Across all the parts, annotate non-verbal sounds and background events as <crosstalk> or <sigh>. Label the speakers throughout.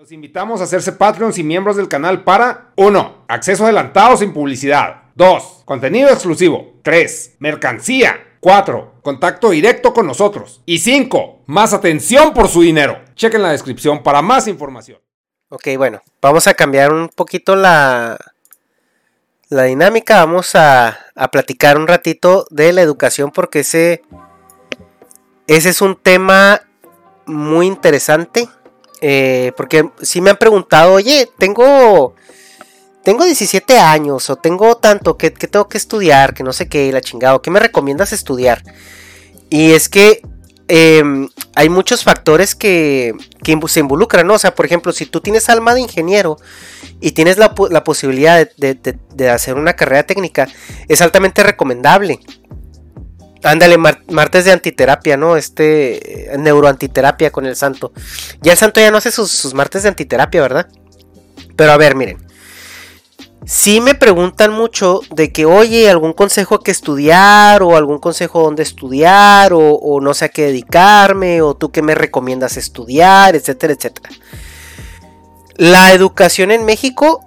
Speaker 1: Los invitamos a hacerse Patreons y miembros del canal para 1. Acceso adelantado sin publicidad. 2. Contenido exclusivo. 3. Mercancía. 4. Contacto directo con nosotros. Y 5. Más atención por su dinero. Chequen la descripción para más información.
Speaker 2: Ok, bueno, vamos a cambiar un poquito la, la dinámica. Vamos a, a platicar un ratito de la educación porque ese, ese es un tema muy interesante. Eh, porque si me han preguntado, oye, tengo, tengo 17 años o tengo tanto que, tengo que estudiar, que no sé qué, la chingada, ¿qué me recomiendas estudiar? Y es que em, hay muchos factores que, que, se involucran, ¿no? O sea, por ejemplo, si tú tienes alma de ingeniero y tienes la, posibilidad de, hacer una carrera técnica, es altamente recomendable. Ándale, martes de antiterapia, ¿no? Este, neuroantiterapia con el santo. Ya el santo ya no hace sus, martes de antiterapia, ¿verdad? Pero a ver, miren. Si me preguntan mucho de que, oye, algún consejo que estudiar, o algún consejo donde estudiar, o, no sé a qué dedicarme, o tú qué me recomiendas estudiar, etcétera, etcétera. La educación en México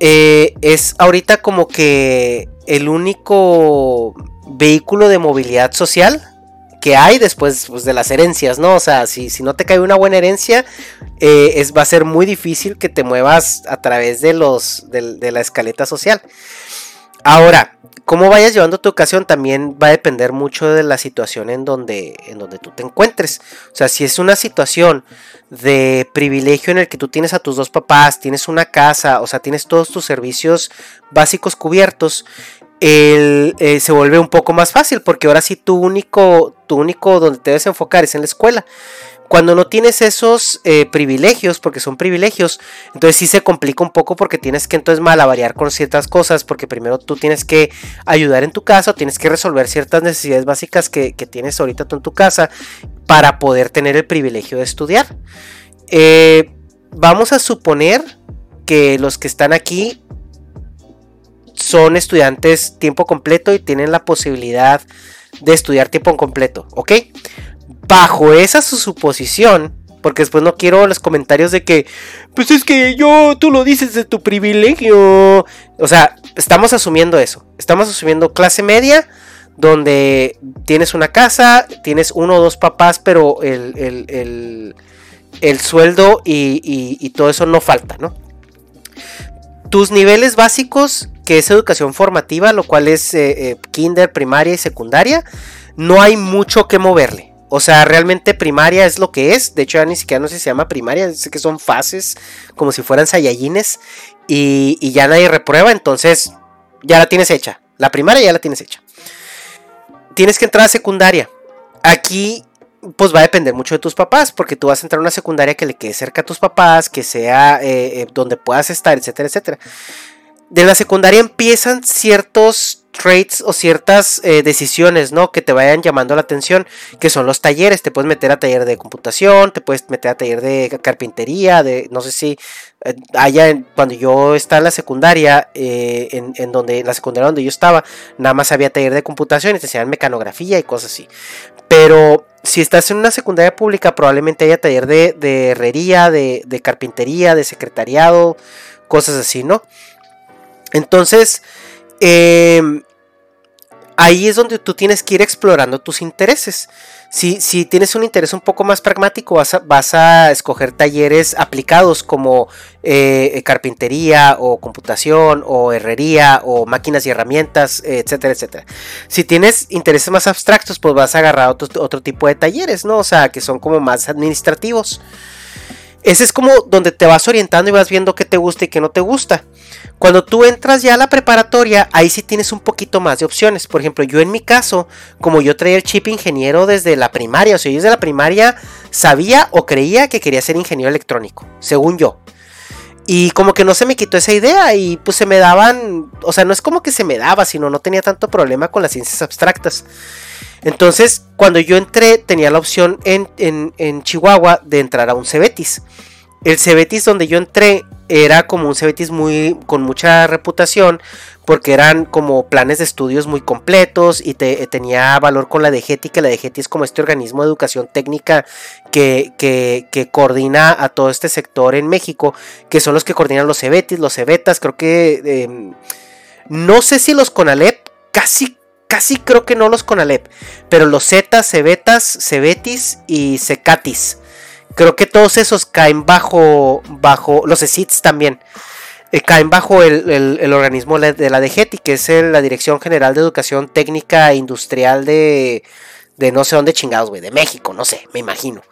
Speaker 2: eh, es ahorita como que el único vehículo de movilidad social que hay después pues, de las herencias, ¿no? O sea, si, si no te cae una buena herencia, eh, es, va a ser muy difícil que te muevas a través de, los, de, la escaleta social. Ahora, cómo vayas llevando tu educación también va a depender mucho de la situación en donde, en donde tú te encuentres. O sea, si es una situación de privilegio en el que tú tienes a tus dos papás, tienes una casa, o sea, tienes todos tus servicios básicos cubiertos, eh, se vuelve un poco más fácil porque ahora sí tu único, tu único donde te debes enfocar es en la escuela. Cuando no tienes esos eh, privilegios, porque son privilegios, entonces sí se complica un poco porque tienes que entonces malavariar con ciertas cosas, porque primero tú tienes que ayudar en tu casa, tienes que resolver ciertas necesidades básicas que, tienes ahorita tú en tu casa para poder tener el privilegio de estudiar. Eh, vamos a suponer que los que están aquí son estudiantes tiempo completo y tienen la posibilidad de estudiar tiempo completo, ¿ok? Bajo esa su suposición, porque después no quiero los comentarios de que, pues es que yo, tú lo dices de tu privilegio. O sea, estamos asumiendo eso. Estamos asumiendo clase media, donde tienes una casa, tienes uno o dos papás, pero el, el, sueldo y, y, todo eso no falta, ¿no? Tus niveles básicos que es educación formativa, lo cual es eh, eh, kinder, primaria y secundaria, no hay mucho que moverle. O sea, realmente primaria es lo que es. De hecho, ya ni siquiera no sé si se llama primaria. Sé que son fases, como si fueran sayayines. Y, ya nadie reprueba. Entonces, ya la tienes hecha. La primaria ya la tienes hecha. Tienes que entrar a secundaria. Aquí, pues va a depender mucho de tus papás. Porque tú vas a entrar a una secundaria que le quede cerca a tus papás. Que sea eh, donde puedas estar, etcétera, etcétera de la secundaria empiezan ciertos traits o ciertas eh, decisiones, ¿no? Que te vayan llamando la atención, que son los talleres. Te puedes meter a taller de computación, te puedes meter a taller de carpintería, de no sé si eh, allá cuando yo estaba en la secundaria, eh, en, donde la secundaria donde yo estaba, nada más había taller de computación y te enseñaban mecanografía y cosas así. Pero si estás en una secundaria pública, probablemente haya taller de, herrería, de, de carpintería, de secretariado, cosas así, ¿no? Entonces, em, ahí es donde tú tienes que ir explorando tus intereses. Si, si tienes un interés un poco más pragmático, vas a, escoger talleres aplicados como eh, carpintería o computación o herrería o máquinas y herramientas, etcétera, etcétera. Si tienes intereses más abstractos, pues vas a agarrar otro, otro tipo de talleres, ¿no? O sea, que son como más administrativos. Ese es como donde te vas orientando y vas viendo qué te gusta y qué no te gusta. Cuando tú entras ya a la preparatoria, ahí sí tienes un poquito más de opciones. Por ejemplo, yo en mi caso, como yo traía el chip ingeniero desde la primaria, o sea, yo desde la primaria sabía o creía que quería ser ingeniero electrónico, según yo. Y como que no se me quitó esa idea y pues se me daban, o sea, no es como que se me daba, sino no tenía tanto problema con las ciencias abstractas. Entonces, cuando yo entré, tenía la opción en, Chihuahua de entrar a un Cebetis. El Cebetis donde yo entré era como un Cebetis muy con mucha reputación porque eran como planes de estudios muy completos y te, tenía valor con la DGETI, que la DGETI es como este organismo de educación técnica que, que, coordina a todo este sector en México, que son los que coordinan los Cebetis, los Cebetas, creo que em, no sé si los Conalep, casi casi creo que no los Conalep, pero los Zetas, Cebetas, Cebetis y Cecatis. Creo que todos esos caen bajo, bajo los ESITs también. Eh, caen bajo el, organismo de la DGETI, que es la Dirección General de Educación Técnica e Industrial de, de no sé dónde chingados, güey, de México, no sé, me imagino.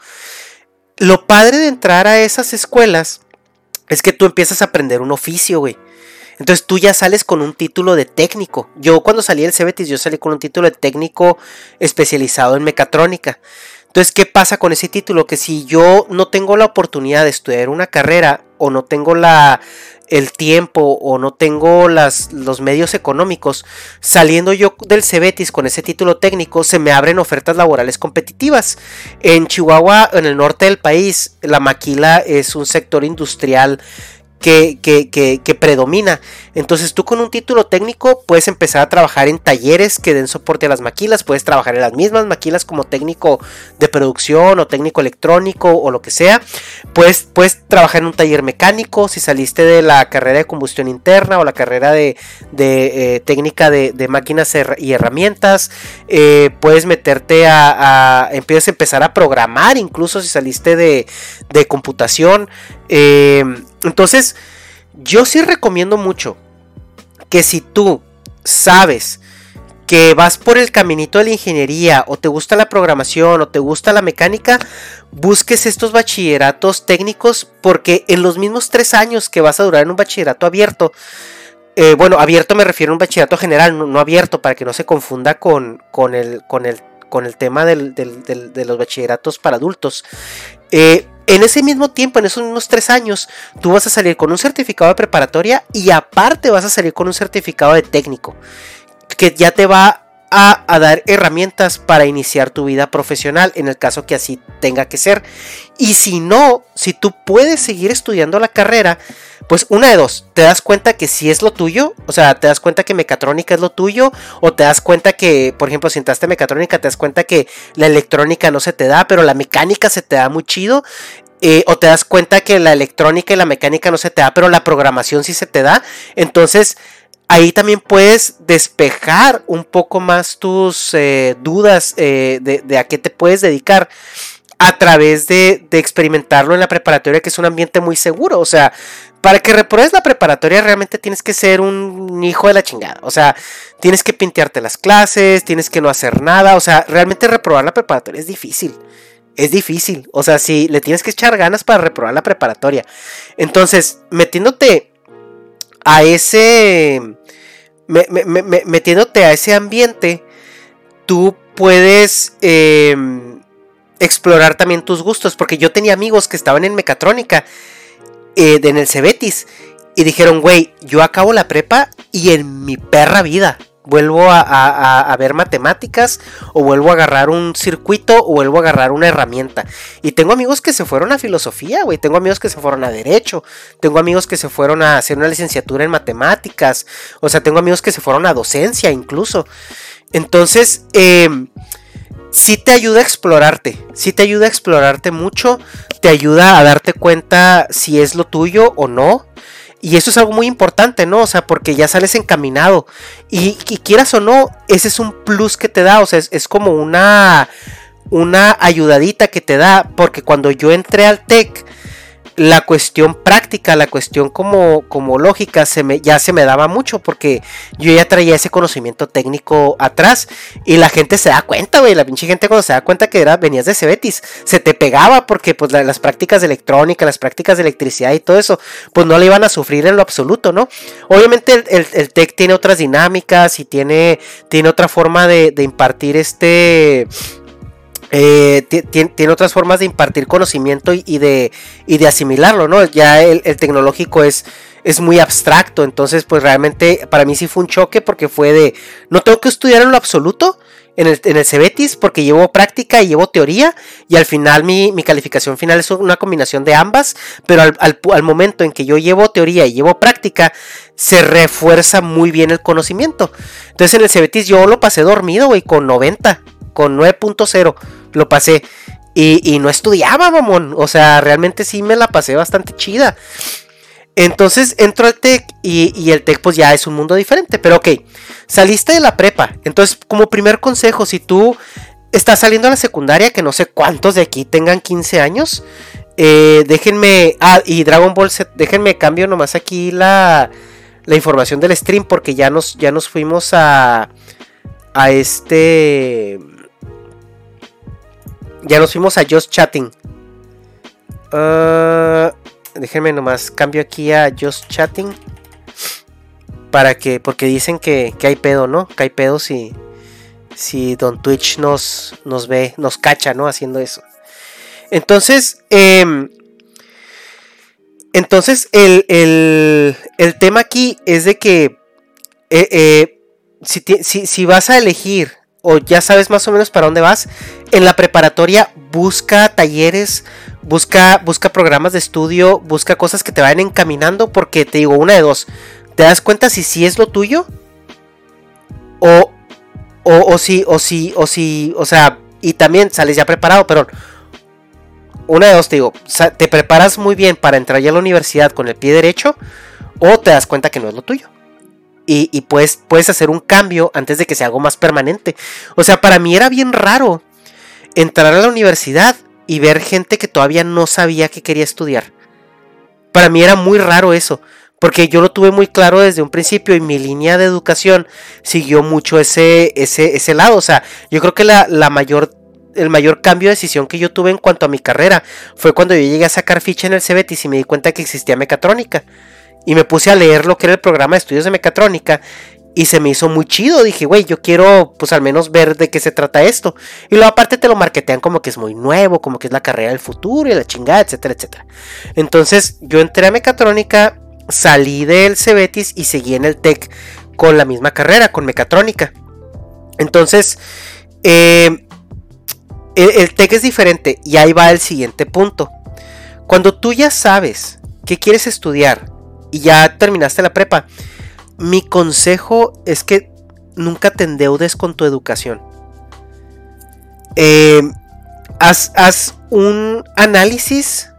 Speaker 2: Lo padre de entrar a esas escuelas es que tú empiezas a aprender un oficio, güey. Entonces tú ya sales con un título de técnico. Yo cuando salí del CBT yo salí con un título de técnico especializado en mecatrónica. Entonces, ¿qué pasa con ese título? Que si yo no tengo la oportunidad de estudiar una carrera o no tengo la, el tiempo o no tengo las, los medios económicos, saliendo yo del Cebetis con ese título técnico, se me abren ofertas laborales competitivas. En Chihuahua, en el norte del país, la maquila es un sector industrial que, predomina. Entonces tú con un título técnico puedes empezar a trabajar en talleres que den soporte a las maquilas, puedes trabajar en las mismas maquilas como técnico de producción o técnico electrónico o lo que sea. Puedes, puedes trabajar en un taller mecánico si saliste de la carrera de combustión interna o la carrera de, eh, técnica de, máquinas y herramientas. Eh, puedes meterte a, a, empiezas a empezar a programar incluso si saliste de, de computación. Eh, entonces, yo sí recomiendo mucho que si tú sabes que vas por el caminito de la ingeniería o te gusta la programación o te gusta la mecánica, busques estos bachilleratos técnicos porque en los mismos tres años que vas a durar en un bachillerato abierto, eh, bueno, abierto me refiero a un bachillerato general, no, abierto para que no se confunda con, con, el, con, el, con el tema de los bachilleratos para adultos. Eh, en ese mismo tiempo, en esos mismos tres años, tú vas a salir con un certificado de preparatoria y aparte vas a salir con un certificado de técnico, que ya te va a, dar herramientas para iniciar tu vida profesional en el caso que así tenga que ser. Y si no, si tú puedes seguir estudiando la carrera, pues una de dos, te das cuenta que si es lo tuyo, o sea, te das cuenta que mecatrónica es lo tuyo, o te das cuenta que, por ejemplo, si entraste mecatrónica, te das cuenta que la electrónica no se te da, pero la mecánica se te da muy chido. Eh, o te das cuenta que la electrónica y la mecánica no se te da, pero la programación sí se te da. Entonces, ahí también puedes despejar un poco más tus eh, dudas eh, de, a qué te puedes dedicar a través de, experimentarlo en la preparatoria, que es un ambiente muy seguro. O sea, para que repruebes la preparatoria realmente tienes que ser un hijo de la chingada. O sea, tienes que pintearte las clases, tienes que no hacer nada. O sea, realmente reprobar la preparatoria es difícil. Es difícil. O sea, si le tienes que echar ganas para reprobar la preparatoria. Entonces, metiéndote a ese metiéndote a ese ambiente, tú puedes em, explorar también tus gustos. Porque yo tenía amigos que estaban en mecatrónica, eh, en el Cebetis, y dijeron, güey, yo acabo la prepa y en mi perra vida vuelvo a, ver matemáticas o vuelvo a agarrar un circuito o vuelvo a agarrar una herramienta. Y tengo amigos que se fueron a filosofía, güey. Tengo amigos que se fueron a derecho. Tengo amigos que se fueron a hacer una licenciatura en matemáticas. O sea, tengo amigos que se fueron a docencia incluso. Entonces, eh, sí te ayuda a explorarte. Sí te ayuda a explorarte mucho. Te ayuda a darte cuenta si es lo tuyo o no. Y eso es algo muy importante, ¿no? O sea, porque ya sales encaminado. Y, quieras o no, ese es un plus que te da. O sea, es, como una, una ayudadita que te da. Porque cuando yo entré al TEC la cuestión práctica, la cuestión como, como lógica, se me, ya se me daba mucho porque yo ya traía ese conocimiento técnico atrás y la gente se da cuenta, güey, la pinche gente cuando se da cuenta que era, venías de Cebetis, se te pegaba porque pues las prácticas de electrónica, las prácticas de electricidad y todo eso, pues no le iban a sufrir en lo absoluto, ¿no? Obviamente el, el, TEC tiene otras dinámicas y tiene, tiene otra forma de, de impartir este eh, tiene otras formas de impartir conocimiento y, de, y de asimilarlo, ¿no? Ya el, tecnológico es, es muy abstracto, entonces pues realmente para mí sí fue un choque porque fue de, no tengo que estudiar en lo absoluto en el, en el Cebetis porque llevo práctica y llevo teoría y al final mi, calificación final es una combinación de ambas, pero al, momento en que yo llevo teoría y llevo práctica, se refuerza muy bien el conocimiento. Entonces en el Cebetis yo lo pasé dormido, güey, con 90, con 9.0 lo pasé. Y, y no estudiaba, mamón. O sea, realmente sí me la pasé bastante chida. Entonces entro al TEC y, el TEC pues ya es un mundo diferente. Pero ok, saliste de la prepa. Entonces como primer consejo, si tú estás saliendo a la secundaria, que no sé cuántos de aquí tengan 15 años, eh, déjenme... Ah, y Dragon Ball déjenme cambio nomás aquí la, la información del stream porque ya nos, ya nos fuimos a... A este... Ya nos fuimos a Just Chatting. Uh, déjenme nomás cambio aquí a Just Chatting. Para que, porque dicen que, hay pedo, ¿no? Que hay pedo si, si Don Twitch nos, nos ve, nos cacha, ¿no? Haciendo eso. Entonces, em, entonces el, el, tema aquí es de que eh, eh, si, si, si vas a elegir o ya sabes más o menos para dónde vas, en la preparatoria busca talleres, busca, busca programas de estudio, busca cosas que te vayan encaminando, porque te digo, una de dos, te das cuenta si sí es lo tuyo, o, o, o si, o si, o si, o sea, y también sales ya preparado, pero una de dos, te digo, te preparas muy bien para entrar ya a la universidad con el pie derecho, o te das cuenta que no es lo tuyo y, puedes, puedes hacer un cambio antes de que sea algo más permanente. O sea, para mí era bien raro entrar a la universidad y ver gente que todavía no sabía que quería estudiar. Para mí era muy raro eso, porque yo lo tuve muy claro desde un principio y mi línea de educación siguió mucho ese, ese, ese lado. O sea, yo creo que la, la mayor el mayor cambio de decisión que yo tuve en cuanto a mi carrera fue cuando yo llegué a sacar ficha en el CBT y me di cuenta que existía mecatrónica y me puse a leer lo que era el programa de estudios de mecatrónica y se me hizo muy chido. Dije, güey, yo quiero pues al menos ver de qué se trata esto. Y luego aparte te lo marketean como que es muy nuevo, como que es la carrera del futuro y la chingada, etcétera, etcétera. Entonces yo entré a mecatrónica, salí del Cebetis y seguí en el TEC con la misma carrera, con mecatrónica. Entonces, eh, el, el TEC es diferente y ahí va el siguiente punto. Cuando tú ya sabes qué quieres estudiar, y ya terminaste la prepa, mi consejo es que nunca te endeudes con tu educación. Eh, haz, un análisis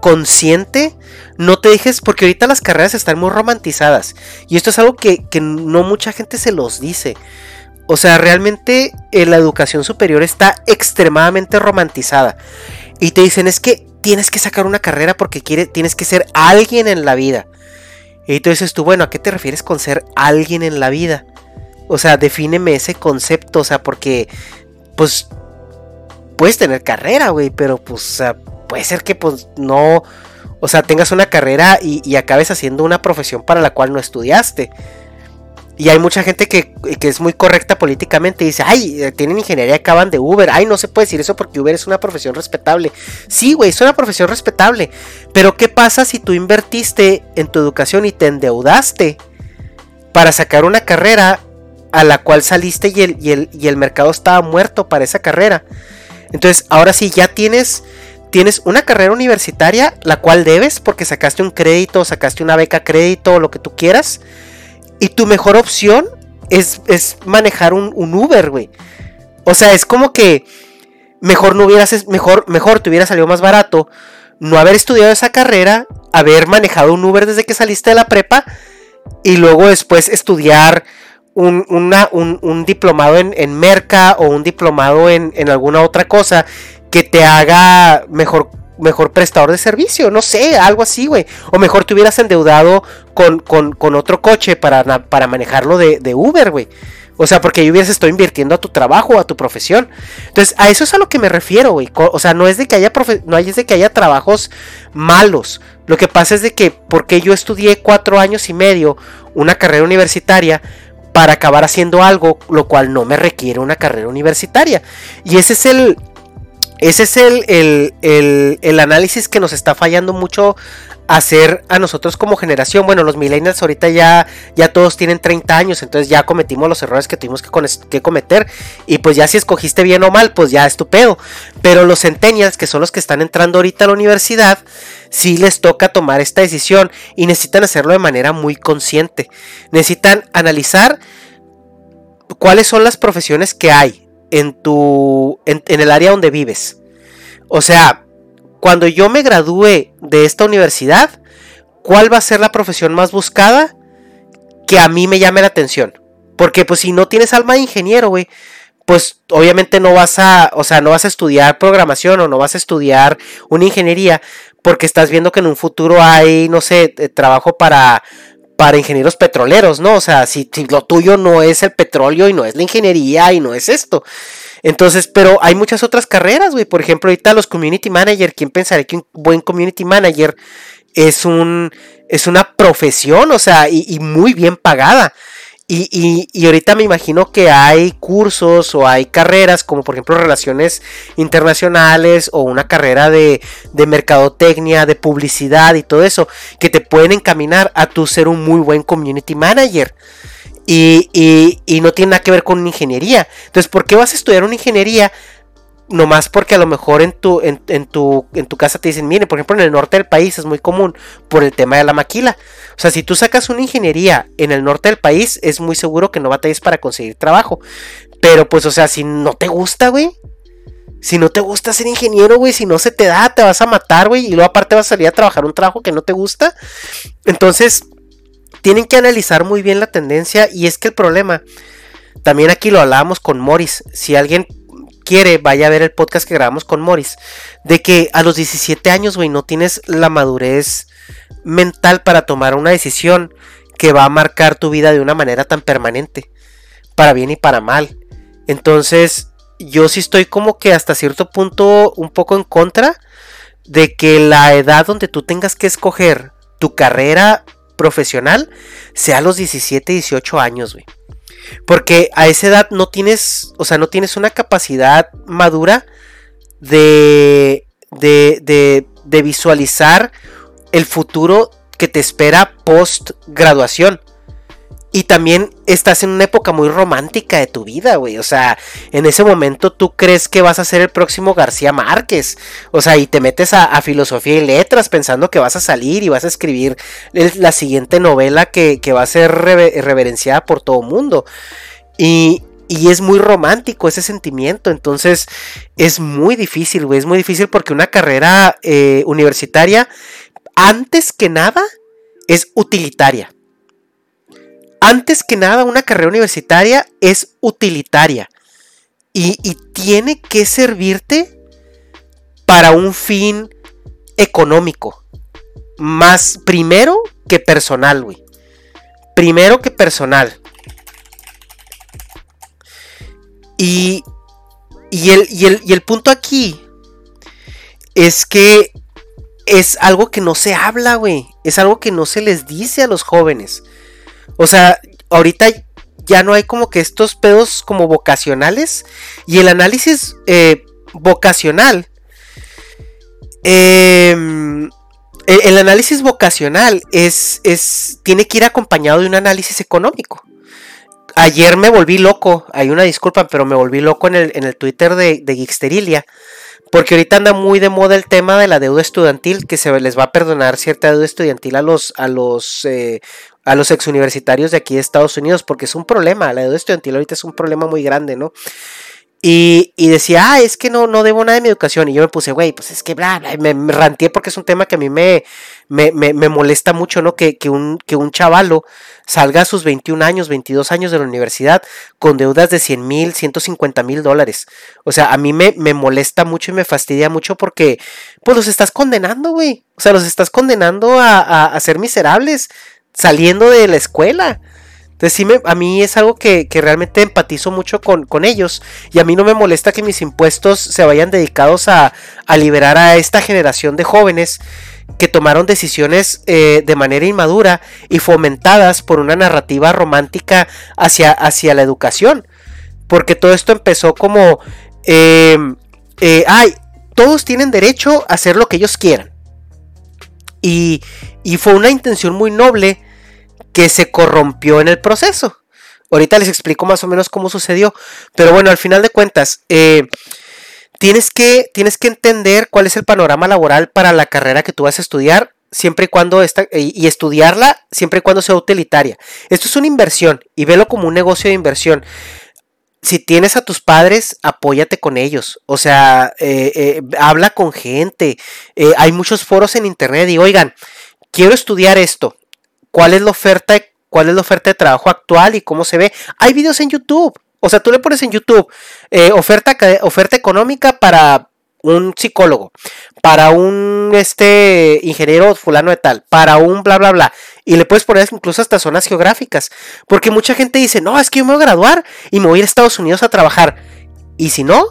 Speaker 2: consciente. No te dejes, porque ahorita las carreras están muy romantizadas. Y esto es algo que, no mucha gente se los dice. O sea, realmente eh, la educación superior está extremadamente romantizada. Y te dicen es que tienes que sacar una carrera porque tienes que ser alguien en la vida. Y tú dices tú, bueno, ¿a qué te refieres con ser alguien en la vida? O sea, defíneme ese concepto, o sea, porque, pues, puedes tener carrera, güey, pero pues, puede ser que, pues, no, o sea, tengas una carrera y, y acabes haciendo una profesión para la cual no estudiaste. Y hay mucha gente que, es muy correcta políticamente y dice, ay, eh, tienen ingeniería, acaban de Uber, ay, no se puede decir eso porque Uber es una profesión respetable. Sí, güey, es una profesión respetable, pero ¿qué pasa si tú invertiste en tu educación y te endeudaste para sacar una carrera a la cual saliste y el, y el, y el mercado estaba muerto para esa carrera? Entonces, ahora sí, ya tienes tienes una carrera universitaria, la cual debes porque sacaste un crédito, sacaste una beca crédito, lo que tú quieras. Y tu mejor opción es, es manejar un, Uber, güey. O sea, es como que mejor no hubieras, mejor, mejor te hubiera salido más barato no haber estudiado esa carrera, haber manejado un Uber desde que saliste de la prepa y luego después estudiar un, un, diplomado en, en, Merca o un diplomado en, en, alguna otra cosa que te haga mejor mejor prestador de servicio, no sé, algo así, güey. O mejor te hubieras endeudado con, con, otro coche para, para manejarlo de, Uber, güey. O sea, porque ahí hubieras estado invirtiendo a tu trabajo, a tu profesión. Entonces, a eso es a lo que me refiero, güey. O sea, no es de que haya no es de que haya trabajos malos. Lo que pasa es de que porque yo estudié cuatro años y medio una carrera universitaria para acabar haciendo algo lo cual no me requiere una carrera universitaria. Y ese es el, ese es el, el, análisis que nos está fallando mucho hacer a nosotros como generación. Bueno, los millennials ahorita ya, ya todos tienen 30 años, entonces ya cometimos los errores que tuvimos que, que, cometer. Y pues ya si escogiste bien o mal, pues ya es tu pedo. Pero los centennials, que son los que están entrando ahorita a la universidad, sí les toca tomar esta decisión y necesitan hacerlo de manera muy consciente. Necesitan analizar cuáles son las profesiones que hay en tu en, el área donde vives. O sea, cuando yo me gradúe de esta universidad, ¿cuál va a ser la profesión más buscada que a mí me llame la atención? Porque pues si no tienes alma de ingeniero, güey, pues obviamente no vas a, o sea, no vas a estudiar programación o no vas a estudiar una ingeniería porque estás viendo que en un futuro hay, no sé, eh, trabajo para para ingenieros petroleros, ¿no? O sea, si, lo tuyo no es el petróleo y no es la ingeniería y no es esto. Entonces, pero hay muchas otras carreras, güey. Por ejemplo, ahorita los community manager, ¿quién pensaría que un buen community manager es un es una profesión, o sea, y muy bien pagada? Y, ahorita me imagino que hay cursos o hay carreras como por ejemplo relaciones internacionales o una carrera de, de mercadotecnia, de publicidad y todo eso que te pueden encaminar a tu ser un muy buen community manager. Y, y, no tiene nada que ver con ingeniería. Entonces, ¿por qué vas a estudiar una ingeniería nomás porque a lo mejor en tu, en, tu, en tu casa te dicen, mire, por ejemplo en el norte del país es muy común por el tema de la maquila. O sea, si tú sacas una ingeniería en el norte del país, es muy seguro que no batalles para conseguir trabajo. Pero pues, o sea, si no te gusta, güey. Si no te gusta ser ingeniero, güey, si no se te da, te vas a matar, güey. Y luego aparte vas a salir a trabajar un trabajo que no te gusta. Entonces, tienen que analizar muy bien la tendencia. Y es que el problema, también aquí lo hablábamos con Morris. Si alguien quiere, vaya a ver el podcast que grabamos con Morris, de que a los 17 años, güey, no tienes la madurez mental para tomar una decisión que va a marcar tu vida de una manera tan permanente, para bien y para mal. Entonces, yo sí estoy como que hasta cierto punto un poco en contra de que la edad donde tú tengas que escoger tu carrera profesional sea a los 17, 18 años, güey. Porque a esa edad no tienes, o sea, no tienes una capacidad madura de, de, de, visualizar el futuro que te espera post graduación. Y también estás en una época muy romántica de tu vida, güey. O sea, en ese momento tú crees que vas a ser el próximo García Márquez. O sea, y te metes a, filosofía y letras pensando que vas a salir y vas a escribir la siguiente novela que, va a ser reverenciada por todo mundo. Y, es muy romántico ese sentimiento. Entonces es muy difícil, güey. Es muy difícil porque una carrera eh, universitaria, antes que nada, es utilitaria antes que nada, una carrera universitaria es utilitaria y, tiene que servirte para un fin económico. Más primero que personal, güey. Primero que personal. Y, y, el, y, el, y el punto aquí es que es algo que no se habla, güey. Es algo que no se les dice a los jóvenes. O sea, ahorita ya no hay como que estos pedos como vocacionales. Y el análisis eh, vocacional. Em, el, análisis vocacional es, es, tiene que ir acompañado de un análisis económico. Ayer me volví loco, hay una disculpa, pero me volví loco en el, en el Twitter de, de. Porque ahorita anda muy de moda el tema de la deuda estudiantil, que se les va a perdonar cierta deuda estudiantil a los, a los eh, a los ex universitarios de aquí de Estados Unidos, porque es un problema, la deuda estudiantil ahorita es un problema muy grande, ¿no? Y, decía, ah, es que no, no debo nada de mi educación. Y yo me puse, güey, pues es que bla, bla me, me, ranteé porque es un tema que a mí me, me, me molesta mucho, ¿no? Que, que, un, que un chavalo salga a sus 21 años, 22 años de la universidad con deudas de 100 mil, 150 mil dólares. O sea, a mí me, me molesta mucho y me fastidia mucho porque, pues los estás condenando, güey. O sea, los estás condenando a, a, a ser miserables saliendo de la escuela. Entonces sí, a mí es algo que, realmente empatizo mucho con, ellos y a mí no me molesta que mis impuestos se vayan dedicados a, liberar a esta generación de jóvenes que tomaron decisiones eh, de manera inmadura y fomentadas por una narrativa romántica hacia, la educación. Porque todo esto empezó como, eh, eh, ay, todos tienen derecho a hacer lo que ellos quieran. Y, fue una intención muy noble que se corrompió en el proceso. Ahorita les explico más o menos cómo sucedió. Pero bueno, al final de cuentas, eh, tienes, que, tienes que entender cuál es el panorama laboral para la carrera que tú vas a estudiar siempre y cuando esta, y estudiarla siempre y cuando sea utilitaria. Esto es una inversión y velo como un negocio de inversión. Si tienes a tus padres, apóyate con ellos. O sea, eh, eh, habla con gente. hay muchos foros en internet y oigan, quiero estudiar esto. ¿Cuál es la oferta cuál es la oferta de trabajo actual y cómo se ve. Hay videos en YouTube. O sea, tú le pones en YouTube eh, oferta, oferta económica para un psicólogo, para un este ingeniero fulano de tal, para un bla bla bla. Y le puedes poner incluso hasta zonas geográficas. Porque mucha gente dice, no, es que yo me voy a graduar y me voy a ir a Estados Unidos a trabajar. ¿Y si no?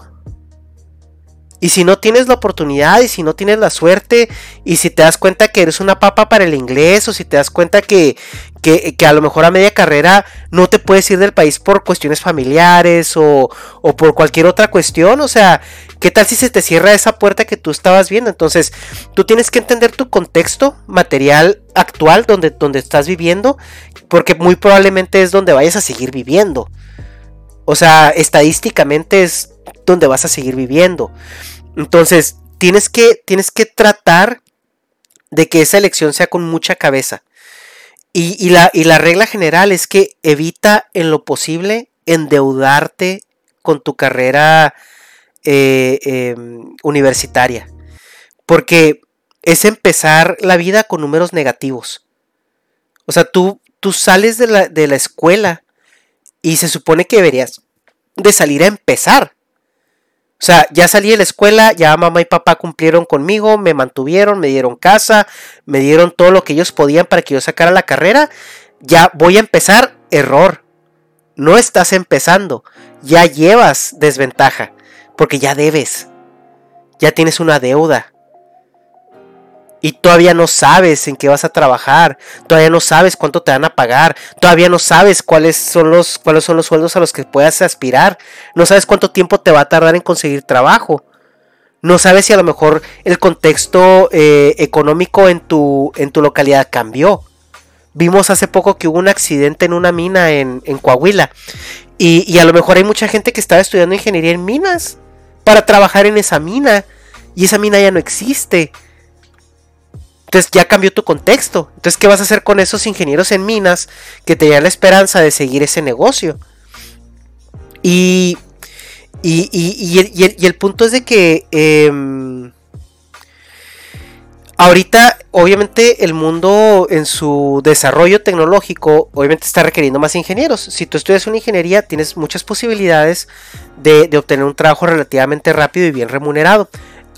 Speaker 2: Y si no tienes la oportunidad y si no tienes la suerte y si te das cuenta que eres una papa para el inglés o si te das cuenta que, que, a lo mejor a media carrera no te puedes ir del país por cuestiones familiares o, o, por cualquier otra cuestión, o sea, ¿qué tal si se te cierra esa puerta que tú estabas viendo? Entonces, tú tienes que entender tu contexto material actual donde, donde estás viviendo porque muy probablemente es donde vayas a seguir viviendo. O sea, estadísticamente es donde vas a seguir viviendo. Entonces, tienes que, tienes que tratar de que esa elección sea con mucha cabeza. Y, la, y la regla general es que evita en lo posible endeudarte con tu carrera eh, em, universitaria. Porque es empezar la vida con números negativos. O sea, tú, tú sales de la, de la escuela y se supone que deberías de salir a empezar. O sea, ya salí de la escuela, ya mamá y papá cumplieron conmigo, me mantuvieron, me dieron casa, me dieron todo lo que ellos podían para que yo sacara la carrera. Ya voy a empezar, error. No estás empezando, ya llevas desventaja, porque ya debes. Ya tienes una deuda y todavía no sabes en qué vas a trabajar, todavía no sabes cuánto te van a pagar, todavía no sabes cuáles son los, cuáles son los sueldos a los que puedas aspirar, no sabes cuánto tiempo te va a tardar en conseguir trabajo, no sabes si a lo mejor el contexto eh, económico en tu, en tu localidad cambió. Vimos hace poco que hubo un accidente en una mina en, Coahuila y, y a lo mejor hay mucha gente que estaba estudiando ingeniería en minas para trabajar en esa mina y esa mina ya no existe. Entonces ya cambió tu contexto. Entonces, ¿qué vas a hacer con esos ingenieros en minas que tenían la esperanza de seguir ese negocio? Y, y, el, punto es de que em, ahorita, obviamente, el mundo en su desarrollo tecnológico, obviamente está requiriendo más ingenieros. Si tú estudias una ingeniería, tienes muchas posibilidades de, de obtener un trabajo relativamente rápido y bien remunerado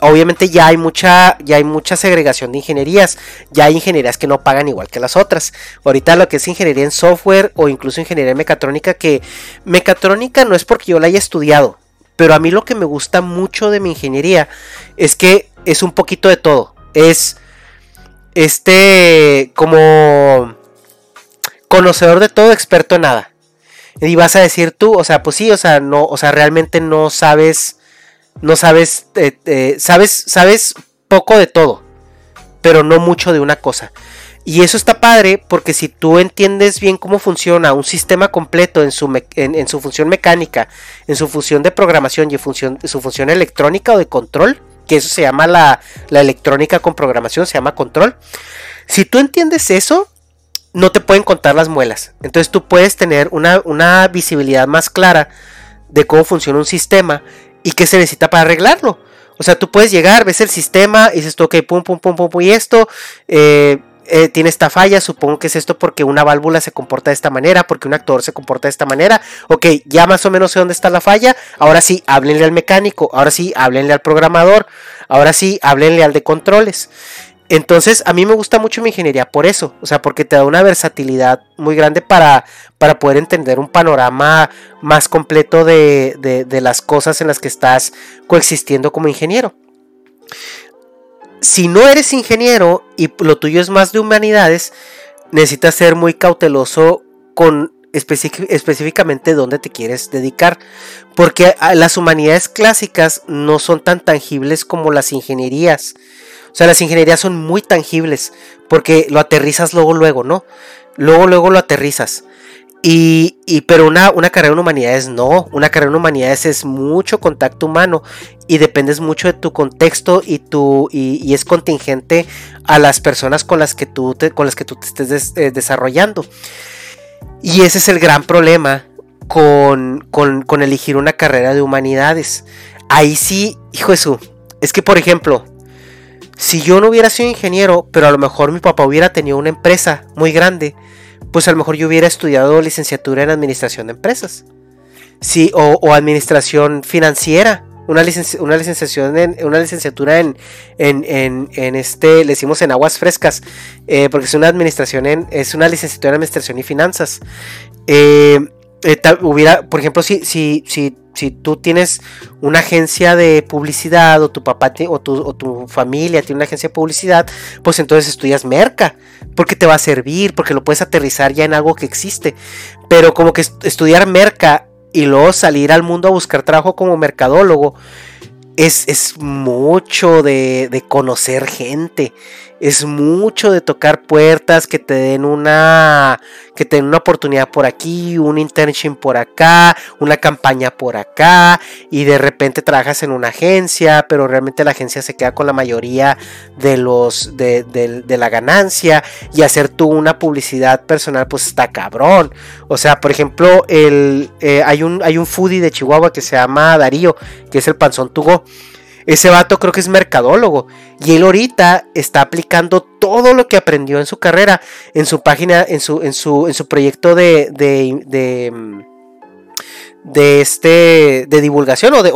Speaker 2: obviamente ya hay mucha ya hay mucha segregación de ingenierías ya hay ingenierías que no pagan igual que las otras. Ahorita lo que es ingeniería en software o incluso ingeniería en mecatrónica que mecatrónica no es porque yo la haya estudiado pero a mí lo que me gusta mucho de mi ingeniería es que es un poquito de todo. Es este como conocedor de todo experto en nada. Y vas a decir tú o sea pues sí o sea no o sea realmente no sabes no sabes, eh, eh, sabes, sabes poco de todo, pero no mucho de una cosa. Y eso está padre porque si tú entiendes bien cómo funciona un sistema completo en su, en, su función mecánica, en su función de programación y en función, su función electrónica o de control, que eso se llama la, la electrónica con programación, se llama control. Si tú entiendes eso, no te pueden contar las muelas. Entonces tú puedes tener una, una visibilidad más clara de cómo funciona un sistema y qué se necesita para arreglarlo. O sea, tú puedes llegar, ves el sistema y dices tú, ok, pum, pum, pum, pum, y esto eh, eh, tiene esta falla, supongo que es esto porque una válvula se comporta de esta manera, porque un actor se comporta de esta manera. Ok, ya más o menos sé dónde está la falla. Ahora sí, háblenle al mecánico, ahora sí, háblenle al programador, ahora sí, háblenle al de controles. Entonces, a mí me gusta mucho mi ingeniería por eso, o sea, porque te da una versatilidad muy grande para, para poder entender un panorama más completo de, de, las cosas en las que estás coexistiendo como ingeniero. Si no eres ingeniero y lo tuyo es más de humanidades, necesitas ser muy cauteloso con específicamente dónde te quieres dedicar. Porque las humanidades clásicas no son tan tangibles como las ingenierías. O sea, las ingenierías son muy tangibles porque lo aterrizas luego, luego, ¿no? Luego, luego lo aterrizas. Y, pero una, una, carrera en humanidades no, una carrera en humanidades es mucho contacto humano y dependes mucho de tu contexto y, tu, y, es contingente a las personas con las que tú te, con las que tú te estés eh, desarrollando. Y ese es el gran problema con, con, elegir una carrera de humanidades. Ahí sí, hijo de su, es que por ejemplo, si yo no hubiera sido ingeniero, pero a lo mejor mi papá hubiera tenido una empresa muy grande, pues a lo mejor yo hubiera estudiado licenciatura en administración de empresas. Sí, o, administración financiera. Una, licenciación en, una licenciatura en, en, este, le decimos en aguas frescas, eh, porque es una administración en, es una licenciatura en administración y finanzas. Eh, eh, hubiera, por ejemplo, si, si, si, si, tú tienes una agencia de publicidad o tu papá o, tu, o tu familia tiene una agencia de publicidad, pues entonces estudias merca, porque te va a servir, porque lo puedes aterrizar ya en algo que existe. Pero como que estudiar merca y luego salir al mundo a buscar trabajo como mercadólogo, es, es mucho de, de conocer gente es mucho de tocar puertas, que te den una, que te den una oportunidad por aquí, un internship por acá, una campaña por acá, y de repente trabajas en una agencia, pero realmente la agencia se queda con la mayoría de los, de, la ganancia, y hacer tú una publicidad personal, pues está cabrón. O sea, por ejemplo, el, eh, hay, un, hay un foodie de Chihuahua que se llama Darío, que es el panzón Tugo ese vato creo que es mercadólogo. Y él ahorita está aplicando todo lo que aprendió en su carrera, en su página, en su, en su, en su proyecto de, de, de, de este, de divulgación o de,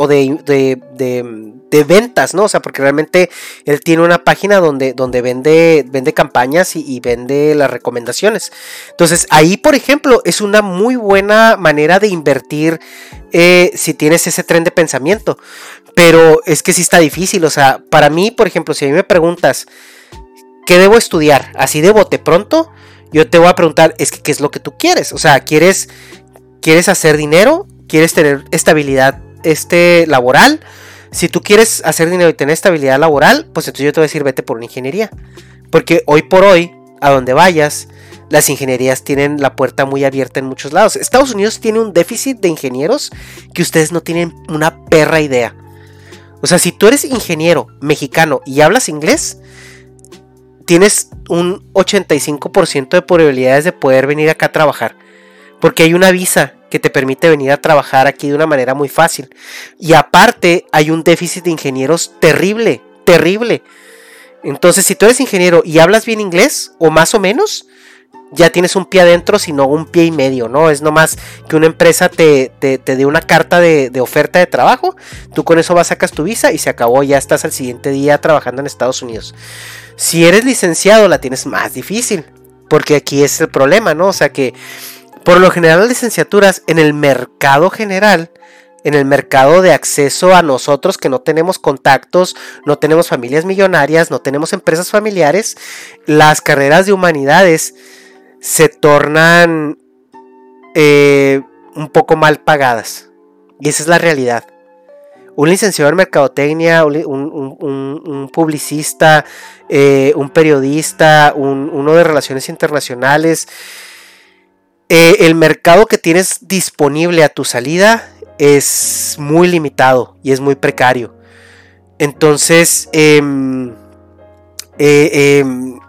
Speaker 2: de ventas, ¿no? O sea, porque realmente él tiene una página donde, donde vende, vende campañas y, vende las recomendaciones. Entonces, ahí, por ejemplo, es una muy buena manera de invertir eh, si tienes ese tren de pensamiento. Pero es que sí está difícil. O sea, para mí, por ejemplo, si a mí me preguntas, ¿qué debo estudiar? Así de bote pronto, yo te voy a preguntar, es que, ¿qué es lo que tú quieres? O sea, ¿quieres, quieres hacer dinero? ¿Quieres tener estabilidad este, laboral? Si tú quieres hacer dinero y tener estabilidad laboral, pues entonces yo te voy a decir vete por una ingeniería. Porque hoy por hoy, a donde vayas, las ingenierías tienen la puerta muy abierta en muchos lados. Estados Unidos tiene un déficit de ingenieros que ustedes no tienen una perra idea. O sea, si tú eres ingeniero mexicano y hablas inglés, tienes un 85% de probabilidades de poder venir acá a trabajar. Porque hay una visa que te permite venir a trabajar aquí de una manera muy fácil. Y aparte hay un déficit de ingenieros terrible, terrible. Entonces, si tú eres ingeniero y hablas bien inglés, o más o menos, ya tienes un pie adentro, sino un pie y medio, ¿no? Es nomás que una empresa te, te, dé una carta de, de, oferta de trabajo, tú con eso vas, sacas tu visa y se acabó, ya estás al siguiente día trabajando en Estados Unidos. Si eres licenciado, la tienes más difícil, porque aquí es el problema, ¿no? O sea que por lo general las licenciaturas en el mercado general, en el mercado de acceso a nosotros que no tenemos contactos, no tenemos familias millonarias, no tenemos empresas familiares, las carreras de humanidades se tornan eh, un poco mal pagadas. Y esa es la realidad. Un licenciado en mercadotecnia, un, publicista, eh, un periodista, uno de relaciones internacionales, eh, el mercado que tienes disponible a tu salida es muy limitado y es muy precario. Entonces, em, em,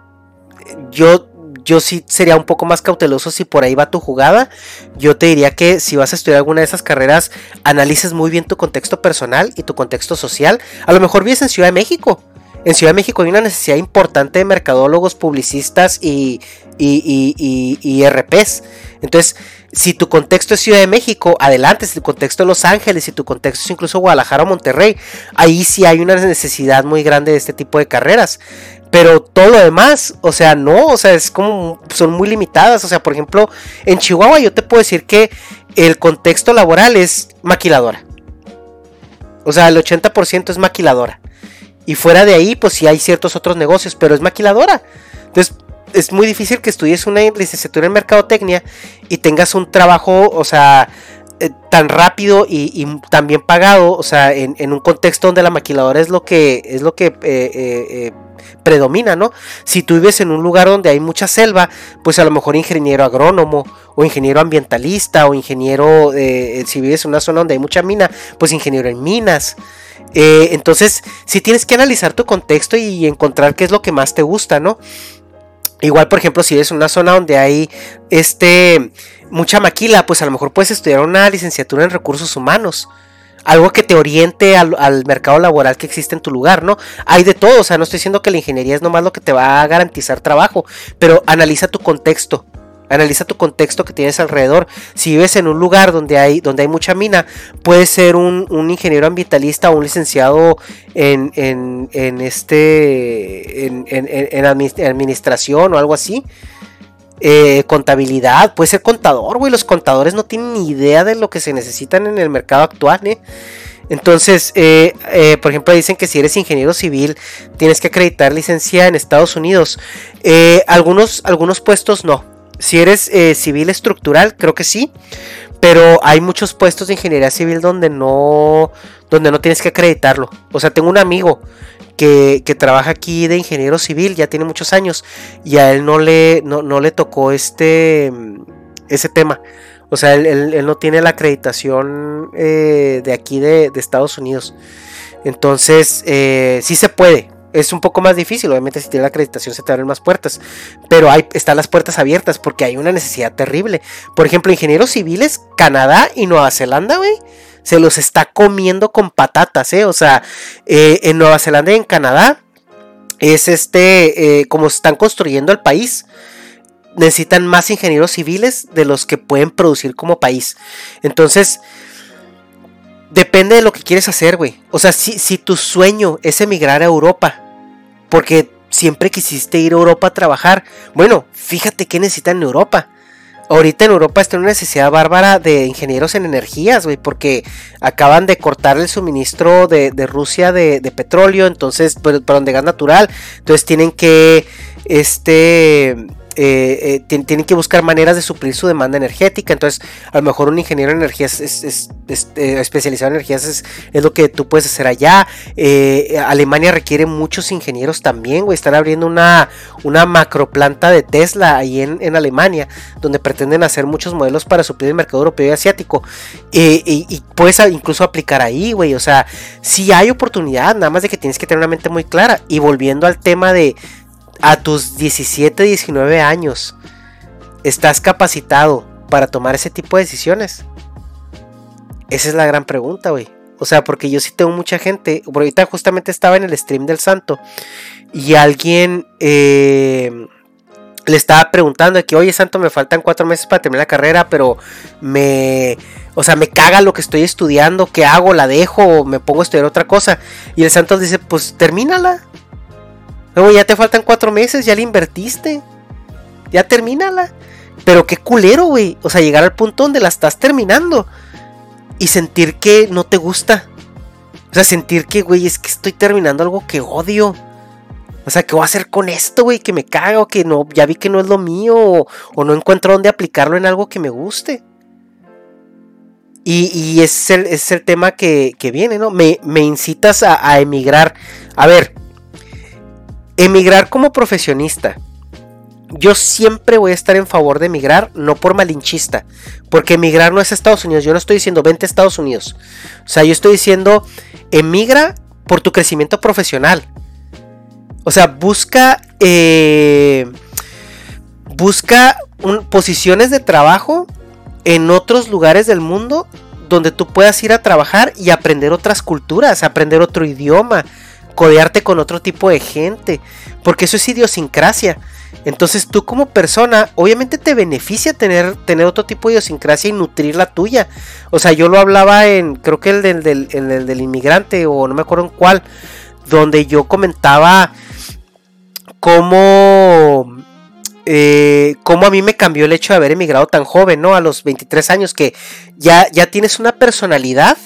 Speaker 2: yo, yo sí sería un poco más cauteloso si por ahí va tu jugada. Yo te diría que si vas a estudiar alguna de esas carreras, analices muy bien tu contexto personal y tu contexto social. A lo mejor vives en Ciudad de México. En Ciudad de México hay una necesidad importante de mercadólogos, publicistas y, y, y, y RPs. Entonces, si tu contexto es Ciudad de México, adelante, si tu contexto es Los Ángeles, si tu contexto es incluso Guadalajara o Monterrey, ahí sí hay una necesidad muy grande de este tipo de carreras. Pero todo lo demás, o sea, no, o sea, es como, son muy limitadas. O sea, por ejemplo, en Chihuahua yo te puedo decir que el contexto laboral es maquiladora. O sea, el 80% es maquiladora. Y fuera de ahí, pues sí hay ciertos otros negocios, pero es maquiladora. Entonces, es muy difícil que estudies una licenciatura en mercadotecnia y tengas un trabajo, o sea, eh, tan rápido y, tan bien pagado, o sea, en, un contexto donde la maquiladora es lo que es lo que eh, eh, predomina, ¿no? Si tú vives en un lugar donde hay mucha selva, pues a lo mejor ingeniero agrónomo o ingeniero ambientalista o ingeniero, si vives en una zona donde hay mucha mina, pues ingeniero en minas. entonces, si tienes que analizar tu contexto y encontrar qué es lo que más te gusta, ¿no? Igual, por ejemplo, si eres en una zona donde hay este mucha maquila, pues a lo mejor puedes estudiar una licenciatura en recursos humanos. Algo que te oriente al, al, mercado laboral que existe en tu lugar, ¿no? Hay de todo, o sea, no estoy diciendo que la ingeniería es nomás lo que te va a garantizar trabajo, pero analiza tu contexto. Analiza tu contexto que tienes alrededor. Si vives en un lugar donde hay, donde hay mucha mina, puedes ser un, ingeniero ambientalista o un licenciado en, en, este en, administración o algo así. Eh, contabilidad, puede ser contador, güey. Los contadores no tienen ni idea de lo que se necesitan en el mercado actual, ¿eh? Entonces, eh, por ejemplo, dicen que si eres ingeniero civil tienes que acreditar licencia en Estados Unidos. algunos, algunos puestos no. Si eres eh, civil estructural, creo que sí. Pero hay muchos puestos de ingeniería civil donde no, donde no tienes que acreditarlo. O sea, tengo un amigo que, trabaja aquí de ingeniero civil, ya tiene muchos años, y a él no le, no, le tocó este, ese tema. O sea, él, no tiene la acreditación eh, de aquí de, Estados Unidos. Entonces, eh, sí se puede es un poco más difícil, obviamente si tienes la acreditación se te abren más puertas, pero hay, están las puertas abiertas porque hay una necesidad terrible. Por ejemplo, ingenieros civiles, Canadá y Nueva Zelanda, güey, se los está comiendo con patatas, ¿eh? O sea, eh, en Nueva Zelanda y en Canadá es este, eh, como están construyendo el país, necesitan más ingenieros civiles de los que pueden producir como país. Entonces, Depende de lo que quieres hacer, güey. O sea, si, si tu sueño es emigrar a Europa, porque siempre quisiste ir a Europa a trabajar, bueno, fíjate qué necesitan en Europa. Ahorita en Europa está una necesidad bárbara de ingenieros en energías, güey, porque acaban de cortar el suministro de, Rusia de, de, petróleo, entonces, perdón, de gas natural, entonces tienen que, este, eh, eh, tienen que buscar maneras de suplir su demanda energética. Entonces, a lo mejor un ingeniero en energías es, eh, especializado en energías es, lo que tú puedes hacer allá. Alemania requiere muchos ingenieros también, güey. Están abriendo una, una macro planta de Tesla ahí en, Alemania, donde pretenden hacer muchos modelos para suplir el mercado europeo y asiático. y puedes incluso aplicar ahí, güey. O sea, si hay oportunidad, nada más de que tienes que tener una mente muy clara. Y volviendo al tema de a tus 17, 19 años, ¿estás capacitado para tomar ese tipo de decisiones? Esa es la gran pregunta, güey. O sea, porque yo sí tengo mucha gente. ahorita justamente estaba en el stream del santo. Y alguien eh, le estaba preguntando que, oye, santo, me faltan cuatro meses para terminar la carrera, pero me. O sea, me caga lo que estoy estudiando. ¿Qué hago? ¿La dejo? ¿O me pongo a estudiar otra cosa? Y el santo dice, pues termínala. Luego ya te faltan cuatro meses, ya le invertiste. Ya termínala. Pero qué culero, güey. O sea, llegar al punto donde la estás terminando. Y sentir que no te gusta. O sea, sentir que, güey, es que estoy terminando algo que odio. O sea, ¿qué voy a hacer con esto, güey? Que me cago, que no, ya vi que no es lo mío. O, no encuentro dónde aplicarlo en algo que me guste. Y, es, el, es el tema que, viene, ¿no? Me, incitas a, a emigrar. A ver, Emigrar como profesionista. Yo siempre voy a estar en favor de emigrar, no por malinchista, porque emigrar no es Estados Unidos. Yo no estoy diciendo vente a Estados Unidos. O sea, yo estoy diciendo emigra por tu crecimiento profesional. O sea, busca eh, busca posiciones de trabajo en otros lugares del mundo donde tú puedas ir a trabajar y aprender otras culturas, aprender otro idioma, codearte con otro tipo de gente, porque eso es idiosincrasia. Entonces tú como persona, obviamente te beneficia tener, tener otro tipo de idiosincrasia y nutrir la tuya. O sea, yo lo hablaba en, creo que el del, el del inmigrante, o no me acuerdo en cuál, donde yo comentaba cómo, eh, cómo a mí me cambió el hecho de haber emigrado tan joven, ¿no? A los 23 años, que ya, ya tienes una personalidad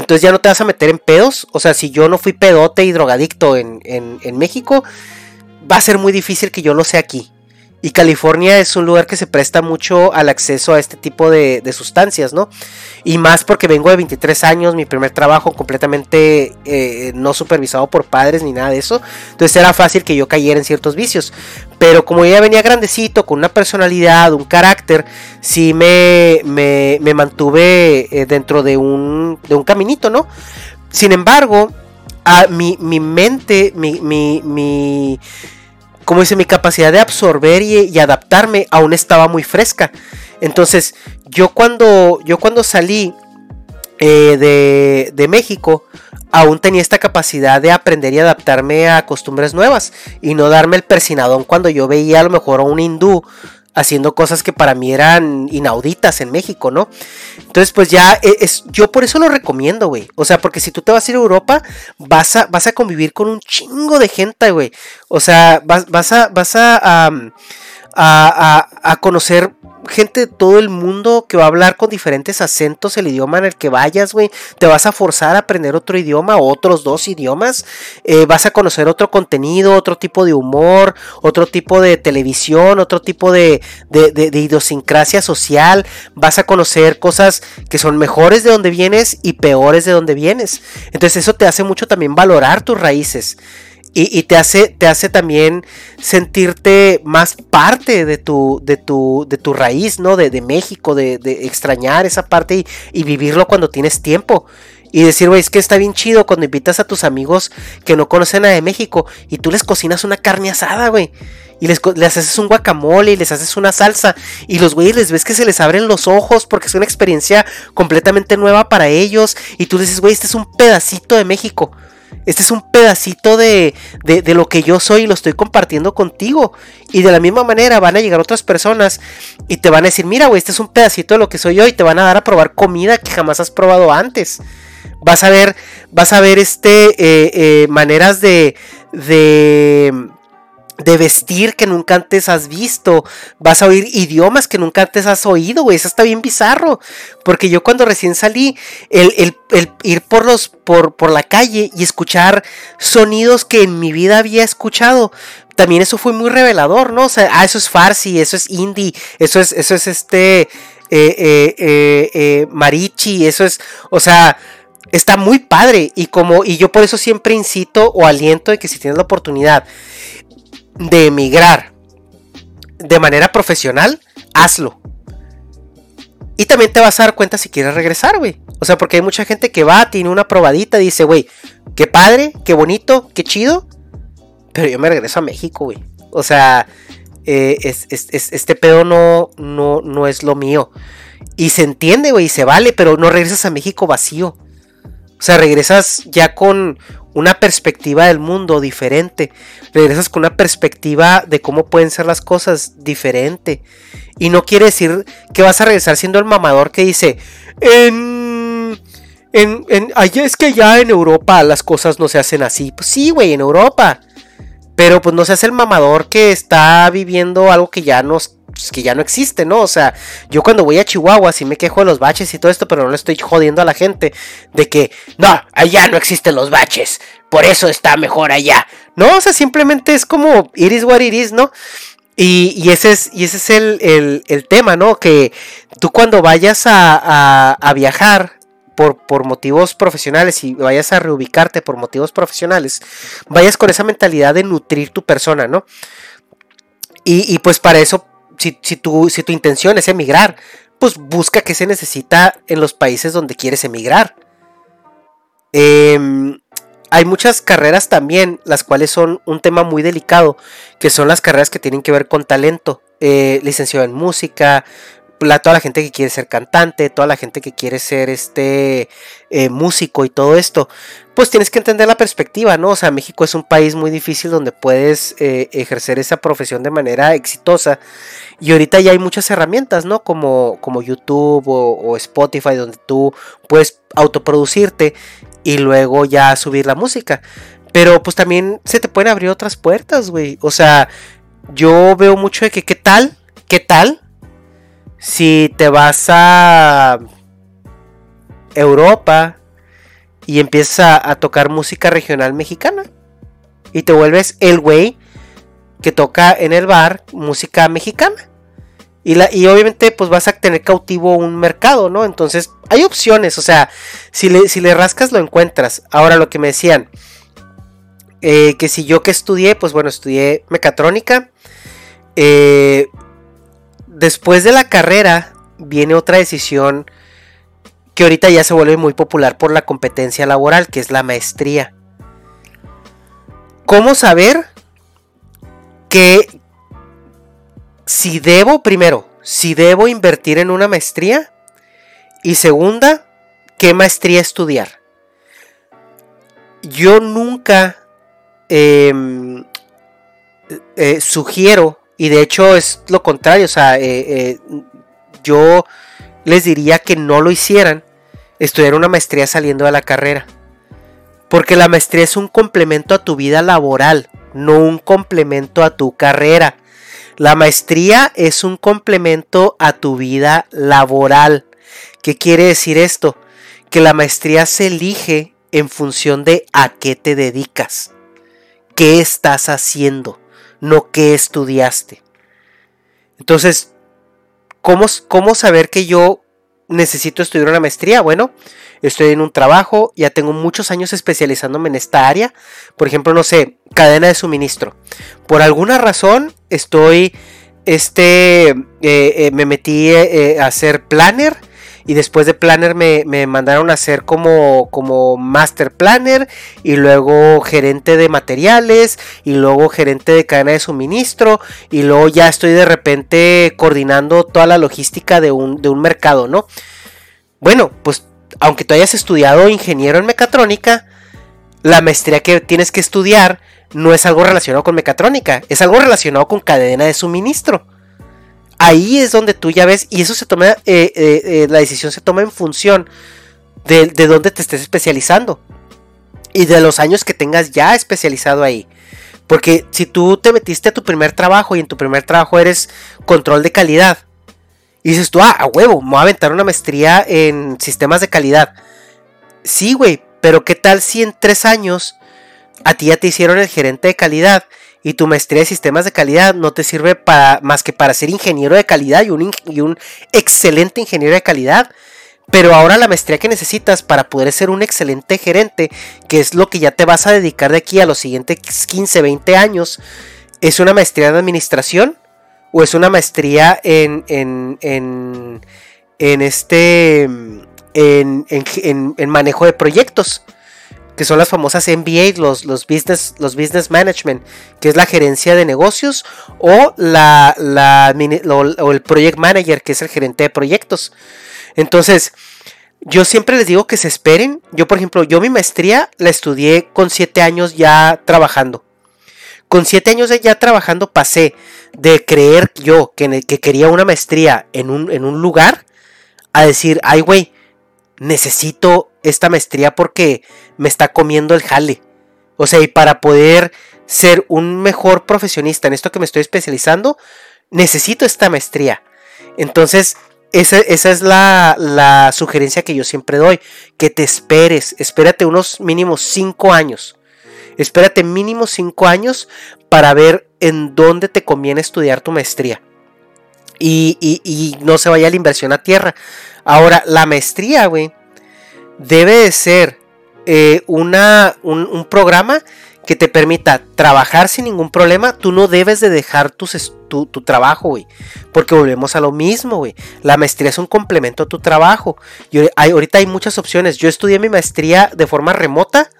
Speaker 2: entonces ya no te vas a meter en pedos. O sea, si yo no fui pedote y drogadicto en, México, va a ser muy difícil que yo lo sea aquí. Y California es un lugar que se presta mucho al acceso a este tipo de, sustancias, ¿no? Y más porque vengo de 23 años, mi primer trabajo completamente eh, no supervisado por padres ni nada de eso. Entonces era fácil que yo cayera en ciertos vicios. Pero como ya venía grandecito, con una personalidad, un carácter, sí me, me, mantuve eh, dentro de un, de un caminito, ¿no? Sin embargo, a mi, mi mente, mi, mi, mi como dice, mi capacidad de absorber y, adaptarme aún estaba muy fresca. Entonces, yo cuando, yo cuando salí eh, de, de, México, aún tenía esta capacidad de aprender y adaptarme a costumbres nuevas y no darme el persinadón cuando yo veía a lo mejor a un hindú haciendo cosas que para mí eran inauditas en México, ¿no? Entonces, pues ya e, es, yo por eso lo recomiendo, güey. O sea, porque si tú te vas a ir a Europa, vas a, vas a convivir con un chingo de gente, güey. O sea, vas, vas a, vas a, a, a, a conocer gente de todo el mundo que va a hablar con diferentes acentos el idioma en el que vayas, güey. Te vas a forzar a aprender otro idioma, otros dos idiomas. Eh, vas a conocer otro contenido, otro tipo de humor, otro tipo de televisión, otro tipo de, de, idiosincrasia social. Vas a conocer cosas que son mejores de donde vienes y peores de donde vienes. Entonces eso te hace mucho también valorar tus raíces. Y, te, hace, te hace también sentirte más parte de tu, de tu, de tu raíz, ¿no? De, México, de, extrañar esa parte y, vivirlo cuando tienes tiempo. Y decir, güey, es que está bien chido cuando invitas a tus amigos que no conocen nada de México y tú les cocinas una carne asada, güey. Y les, les, haces un guacamole y les haces una salsa. Y los güeyes les ves que se les abren los ojos porque es una experiencia completamente nueva para ellos. Y tú dices, güey, este es un pedacito de México. Este es un pedacito de, de, lo que yo soy y lo estoy compartiendo contigo. Y de la misma manera van a llegar otras personas y te van a decir, mira, güey, este es un pedacito de lo que soy yo y te van a dar a probar comida que jamás has probado antes. Vas a ver, vas a ver este, eh, eh, maneras de, de, de vestir que nunca antes has visto. Vas a oír idiomas que nunca antes has oído, güey. Eso está bien bizarro. Porque yo cuando recién salí, el, ir por, los, por, por la calle y escuchar sonidos que en mi vida había escuchado, también eso fue muy revelador, ¿no? O sea, ah, eso es farsi, eso es indie, eso es, eso es este, eh, eh, eh, marichi, eso es, o sea, está muy padre y como, y yo por eso siempre incito o aliento de que si tienes la oportunidad de emigrar de manera profesional, hazlo. Y también te vas a dar cuenta si quieres regresar, güey. O sea, porque hay mucha gente que va, tiene una probadita, dice, güey, qué padre, qué bonito, qué chido. Pero yo me regreso a México, güey. O sea, eh, este pedo no, no, no es lo mío. Y se entiende, güey, se vale, pero no regresas a México vacío. O sea, regresas ya con una perspectiva del mundo diferente. Regresas con una perspectiva de cómo pueden ser las cosas diferente. Y no quiere decir que vas a regresar siendo el mamador que dice, en... En, en, es que ya en Europa las cosas no se hacen así. Pues sí, güey, en Europa. Pero pues no se hace el mamador que está viviendo algo que ya nos pues, que ya no existe, ¿no? O sea, yo cuando voy a Chihuahua sí me quejo de los baches y todo esto, pero no le estoy jodiendo a la gente de que, no, allá no existen los baches, por eso está mejor allá. No, o sea, simplemente es como iris what iris, ¿no? Y, ese es, y ese es el, el, tema, ¿no? Que tú cuando vayas a, a, viajar por, por, motivos profesionales y vayas a reubicarte por motivos profesionales, vayas con esa mentalidad de nutrir tu persona, ¿no? Y, y pues para eso si, si, tu, si tu intención es emigrar, pues busca qué se necesita en los países donde quieres emigrar. Em, hay muchas carreras también, las cuales son un tema muy delicado, que son las carreras que tienen que ver con talento. Eh, licenciado en música, toda la gente que quiere ser cantante, toda la gente que quiere ser este eh, músico y todo esto, pues tienes que entender la perspectiva, ¿no? O sea, México es un país muy difícil donde puedes eh, ejercer esa profesión de manera exitosa. Y ahorita ya hay muchas herramientas, ¿no? Como, como YouTube o, Spotify, donde tú puedes autoproducirte y luego ya subir la música. Pero pues también se te pueden abrir otras puertas, güey. O sea, yo veo mucho de que, ¿qué tal? ¿Qué tal? Si te vas a Europa y empiezas a, tocar música regional mexicana y te vuelves el güey que toca en el bar música mexicana. Y, la, y obviamente pues vas a tener cautivo un mercado, ¿no? Entonces hay opciones, o sea, si le, si le rascas lo encuentras. Ahora lo que me decían, eh, que si yo que estudié, pues bueno, estudié mecatrónica. Eh, después de la carrera viene otra decisión que ahorita ya se vuelve muy popular por la competencia laboral, que es la maestría. ¿Cómo saber que si debo, primero, si debo invertir en una maestría? Y segunda, ¿qué maestría estudiar? Yo nunca em, eh, sugiero, y de hecho es lo contrario, o sea, eh, eh, yo les diría que no lo hicieran, estudiar una maestría saliendo de la carrera. Porque la maestría es un complemento a tu vida laboral, no un complemento a tu carrera. La maestría es un complemento a tu vida laboral. ¿Qué quiere decir esto? Que la maestría se elige en función de a qué te dedicas, qué estás haciendo, no qué estudiaste. Entonces, ¿cómo, cómo saber que yo necesito estudiar una maestría? Bueno, estoy en un trabajo, ya tengo muchos años especializándome en esta área. Por ejemplo, no sé, cadena de suministro. Por alguna razón estoy, este, eh, eh, me metí eh, a ser planner. Y después de planner me, mandaron a hacer como, como master planner y luego gerente de materiales y luego gerente de cadena de suministro y luego ya estoy de repente coordinando toda la logística de un, de un mercado, ¿no? Bueno, pues aunque tú hayas estudiado ingeniero en mecatrónica, la maestría que tienes que estudiar no es algo relacionado con mecatrónica, es algo relacionado con cadena de suministro. Ahí es donde tú ya ves, y eso se toma, eh, eh, eh, la decisión se toma en función de, de dónde te estés especializando y de los años que tengas ya especializado ahí. Porque si tú te metiste a tu primer trabajo y en tu primer trabajo eres control de calidad, y dices tú, ah, a huevo, me voy a aventar una maestría en sistemas de calidad. Sí, güey, pero ¿qué tal si en tres años a ti ya te hicieron el gerente de calidad y tu maestría de sistemas de calidad no te sirve para, más que para ser ingeniero de calidad y un, y un excelente ingeniero de calidad? Pero ahora la maestría que necesitas para poder ser un excelente gerente, que es lo que ya te vas a dedicar de aquí a los siguientes 15, 20 años, es una maestría de administración o es una maestría en, en, en, en este, en, en, manejo de proyectos, que son las famosas MBA, los, los, business, los business management, que es la gerencia de negocios, o, la, la o el project manager, que es el gerente de proyectos. Entonces, yo siempre les digo que se esperen. Yo, por ejemplo, yo mi maestría la estudié con 7 años ya trabajando. Con 7 años ya trabajando pasé de creer yo que, que quería una maestría en un, en un lugar a decir, ay güey, necesito esta maestría porque me está comiendo el jale. O sea, y para poder ser un mejor profesionista en esto que me estoy especializando, necesito esta maestría. Entonces, esa, esa es la, la, sugerencia que yo siempre doy, que te esperes, espérate unos mínimos 5 años. Espérate mínimo 5 años para ver en dónde te conviene estudiar tu maestría. Y, no se vaya la inversión a tierra. Ahora, la maestría, güey, debe de ser eh, una, un, programa que te permita trabajar sin ningún problema. Tú no debes de dejar tu, tu trabajo, güey. Porque volvemos a lo mismo, güey. La maestría es un complemento a tu trabajo. Y hay, ahorita hay muchas opciones. Yo estudié mi maestría de forma remota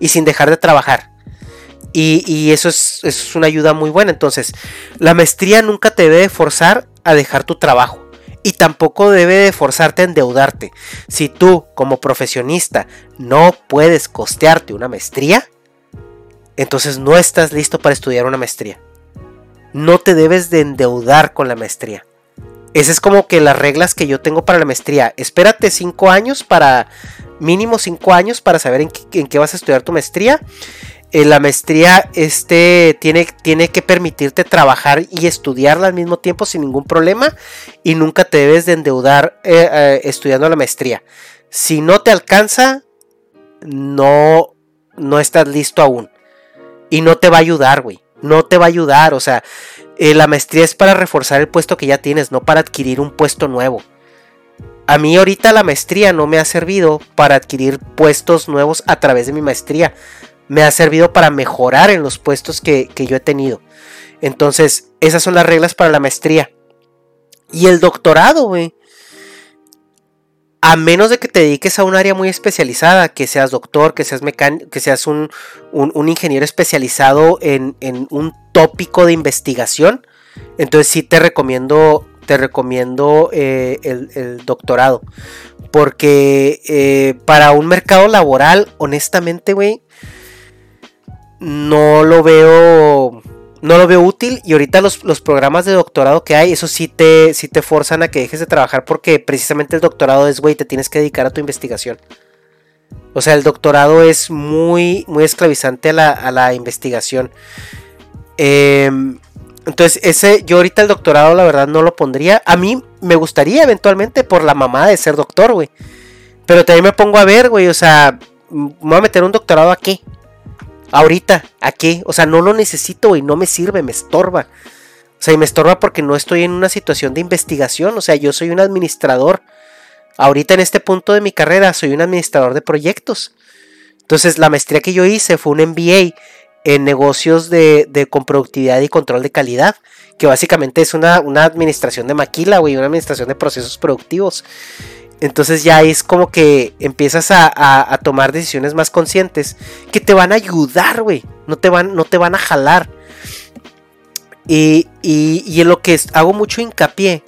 Speaker 2: y sin dejar de trabajar. Y, eso, es, una ayuda muy buena. Entonces, la maestría nunca te debe forzar a dejar tu trabajo. Y tampoco debe de forzarte a endeudarte. Si tú, como profesionista, no puedes costearte una maestría, entonces no estás listo para estudiar una maestría. No te debes de endeudar con la maestría. Esas es como que las reglas que yo tengo para la maestría. Espérate 5 años para, mínimo 5 años para saber en en qué vas a estudiar tu maestría la maestría este, tiene, tiene que permitirte trabajar y estudiarla al mismo tiempo sin ningún problema y nunca te debes de endeudar eh, eh, estudiando la maestría. Si no te alcanza, no, no estás listo aún. Y no te va a ayudar, güey. no te va a ayudar. O sea, eh, la maestría es para reforzar el puesto que ya tienes, no para adquirir un puesto nuevo. A mí ahorita la maestría no me ha servido para adquirir puestos nuevos a través de mi maestría. Me ha servido para mejorar en los puestos que, que yo he tenido. Entonces, esas son las reglas para la maestría. Y el doctorado, güey a menos de que te dediques a un área muy especializada, que seas doctor, que seas mecánico, que seas un, ingeniero especializado en, un tópico de investigación, entonces sí te recomiendo, te recomiendo eh, el, doctorado. Porque eh, para un mercado laboral, honestamente, güey, no lo veo no lo veo útil y ahorita los, programas de doctorado que hay, eso sí te, sí te forzan a que dejes de trabajar porque precisamente el doctorado es, güey, te tienes que dedicar a tu investigación. O sea, el doctorado es muy, muy esclavizante a la, investigación. Em, entonces, ese, yo ahorita el doctorado, la verdad, no lo pondría. A mí me gustaría eventualmente por la mamá de ser doctor, güey. Pero también me pongo a ver, güey, o sea, ¿me voy a meter un doctorado a qué? Ahorita, ¿a qué? O sea, no lo necesito, y no me sirve, me estorba. O sea, y me estorba porque no estoy en una situación de investigación. O sea, yo soy un administrador. Ahorita en este punto de mi carrera soy un administrador de proyectos. Entonces, la maestría que yo hice fue un MBA en negocios de, de con productividad y control de calidad. Que básicamente es una, una administración de maquila, güey, una administración de procesos productivos. Entonces ya es como que empiezas a, tomar decisiones más conscientes que te van a ayudar, güey. No, te van, no te van a jalar. Y, y, en lo que hago mucho hincapié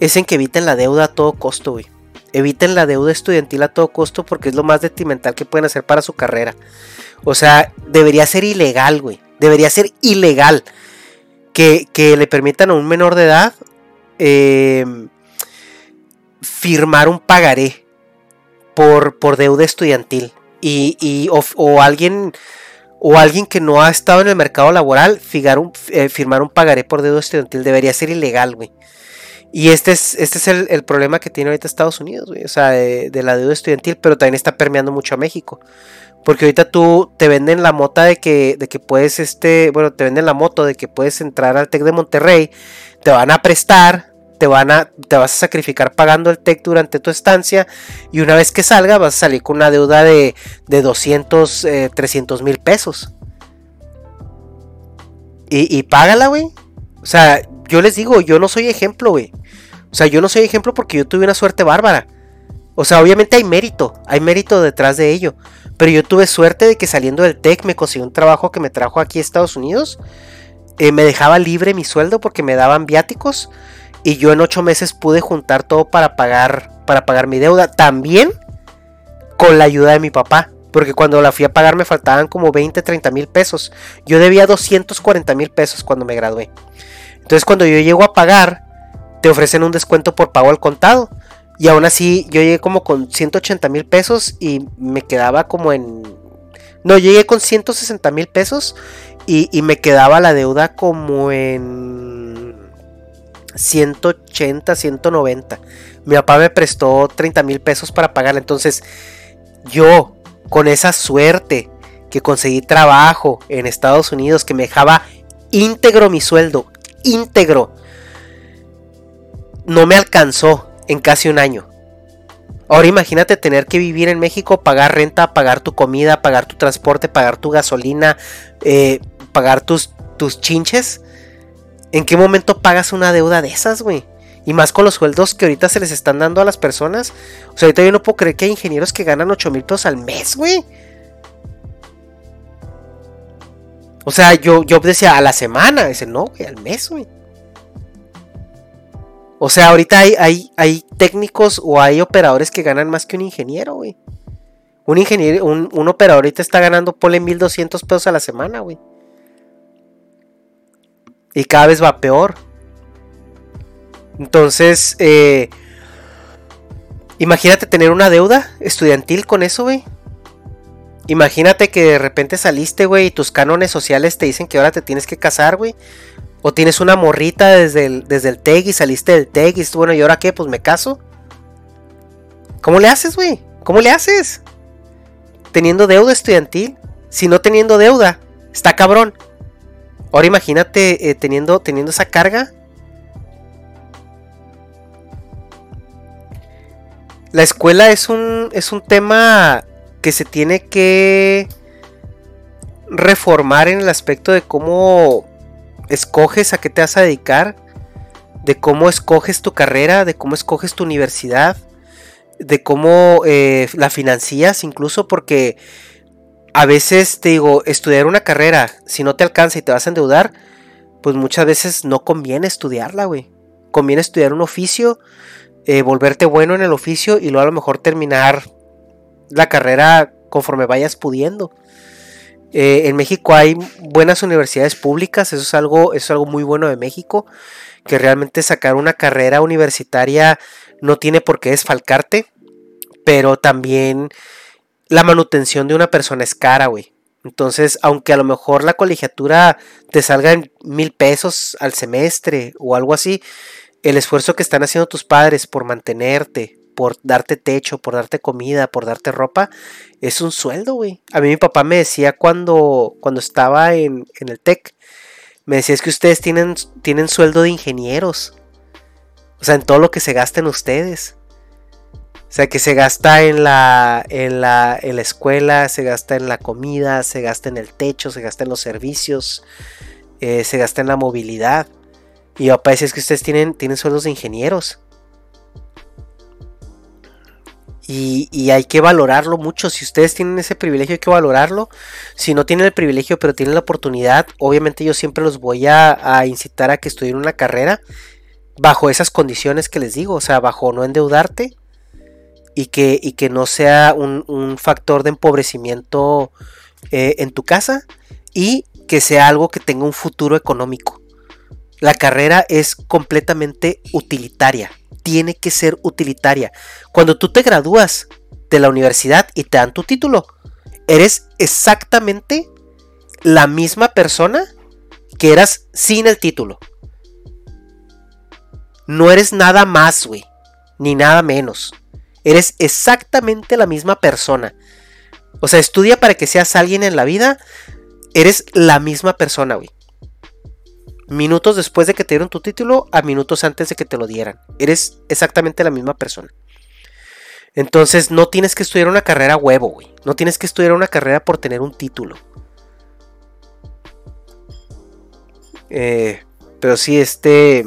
Speaker 2: es en que eviten la deuda a todo costo, güey. Eviten la deuda estudiantil a todo costo porque es lo más detrimental que pueden hacer para su carrera. O sea, debería ser ilegal, güey. Debería ser ilegal que, que le permitan a un menor de edad eh, firmar un pagaré por, por deuda estudiantil. Y, o, alguien o alguien que no ha estado en el mercado laboral un, eh, firmar un pagaré por deuda estudiantil debería ser ilegal, güey. Y este es, este es el, problema que tiene ahorita Estados Unidos, güey. O sea, de, la deuda estudiantil, pero también está permeando mucho a México. Porque ahorita tú te venden la mota de que, de que puedes, este, bueno, te venden la moto de que puedes entrar al TEC de Monterrey, te van a prestar, te, van a, te vas a sacrificar pagando el TEC durante tu estancia y una vez que salga vas a salir con una deuda de, de 200, 300 mil pesos. Y, y págala, güey. O sea, yo les digo, yo no soy ejemplo, güey. O sea, yo no soy ejemplo porque yo tuve una suerte bárbara. O sea, obviamente hay mérito, hay mérito detrás de ello. Pero yo tuve suerte de que saliendo del TEC me conseguí un trabajo que me trajo aquí a Estados Unidos. Eh, me dejaba libre mi sueldo porque me daban viáticos. Y yo en ocho meses pude juntar todo para pagar, para pagar mi deuda. También con la ayuda de mi papá. Porque cuando la fui a pagar me faltaban como 20, 30 mil pesos. Yo debía 240 mil pesos cuando me gradué. Entonces cuando yo llego a pagar, te ofrecen un descuento por pago al contado. Y aún así yo llegué como con 180 mil pesos y me quedaba como en... No, llegué con 160 mil pesos y, y me quedaba la deuda como en 180, 190. Mi papá me prestó 30 mil pesos para pagar. Entonces, yo, con esa suerte que conseguí trabajo en Estados Unidos, que me dejaba íntegro mi sueldo, íntegro, no me alcanzó en casi un año. Ahora imagínate tener que vivir en México, pagar renta, pagar tu comida, pagar tu transporte, pagar tu gasolina, eh, pagar tus, tus chinches. ¿En qué momento pagas una deuda de esas, güey? Y más con los sueldos que ahorita se les están dando a las personas. O sea, ahorita yo no puedo creer que hay ingenieros que ganan 8 mil pesos al mes, güey. O sea, yo, yo decía a la semana. Dice, no, güey, al mes, güey. O sea, ahorita hay, hay, hay, técnicos o hay operadores que ganan más que un ingeniero, güey. Un ingeniero, un, un operador ahorita está ganando, ponle 1200 pesos a la semana, güey. Y cada vez va peor. Entonces, eh, imagínate tener una deuda estudiantil con eso, güey. Imagínate que de repente saliste, güey, y tus cánones sociales te dicen que ahora te tienes que casar, güey. O tienes una morrita desde el, desde el TEG y saliste del TEG y bueno, ¿y ahora qué? Pues me caso. ¿Cómo le haces, güey? ¿Cómo le haces? Teniendo deuda estudiantil. Si no teniendo deuda, está cabrón. Ahora imagínate eh, teniendo, teniendo esa carga. La escuela es un, es un tema que se tiene que reformar en el aspecto de cómo escoges a qué te vas a dedicar, de cómo escoges tu carrera, de cómo escoges tu universidad, de cómo eh, la financias incluso porque a veces te digo, estudiar una carrera, si no te alcanza y te vas a endeudar, pues muchas veces no conviene estudiarla, güey. Conviene estudiar un oficio, eh, volverte bueno en el oficio y luego a lo mejor terminar la carrera conforme vayas pudiendo. Eh, en México hay buenas universidades públicas, eso es, algo, eso es algo muy bueno de México, que realmente sacar una carrera universitaria no tiene por qué desfalcarte, pero también la manutención de una persona es cara, güey. Entonces, aunque a lo mejor la colegiatura te salga en mil pesos al semestre o algo así, el esfuerzo que están haciendo tus padres por mantenerte, por darte techo, por darte comida, por darte ropa, es un sueldo, güey. A mí mi papá me decía cuando, cuando estaba en, en el TEC, me decía es que ustedes tienen, tienen sueldo de ingenieros. O sea, en todo lo que se gasten ustedes. O sea, que se gasta en la, en la, en la escuela, se gasta en la comida, se gasta en el techo, se gasta en los servicios, eh, se gasta en la movilidad. Y papá es que ustedes tienen, tienen sueldos de ingenieros. Y, y, hay que valorarlo mucho. Si ustedes tienen ese privilegio, hay que valorarlo. Si no tienen el privilegio, pero tienen la oportunidad, obviamente yo siempre los voy a, a incitar a que estudien una carrera bajo esas condiciones que les digo. O sea, bajo no endeudarte y que, y que no sea un, factor de empobrecimiento eh, en tu casa y que sea algo que tenga un futuro económico. La carrera es completamente utilitaria, tiene que ser utilitaria. Cuando tú te gradúas de la universidad y te dan tu título, eres exactamente la misma persona que eras sin el título. No eres nada más, güey, ni nada menos. Eres exactamente la misma persona. O sea, estudia para que seas alguien en la vida. Eres la misma persona, güey. Minutos después de que te dieron tu título a minutos antes de que te lo dieran. Eres exactamente la misma persona. Entonces no tienes que estudiar una carrera huevo, güey. No tienes que estudiar una carrera por tener un título. Eh, pero sí, este...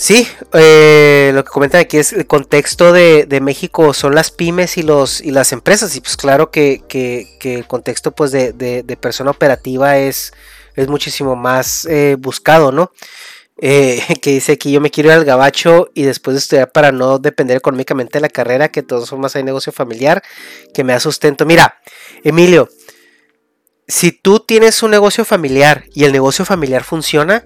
Speaker 2: Sí, eh, lo que comentan aquí es el contexto de, México son las pymes y los y las empresas y pues claro que, el contexto pues de, persona operativa es, es muchísimo más eh, buscado, ¿no? Eh, <laughs> que dice aquí yo me quiero ir al gabacho y después de estudiar para no depender económicamente de la carrera, que todos son más hay negocio familiar, que me da sustento. Mira, Emilio, si tú tienes un negocio familiar y el negocio familiar funciona,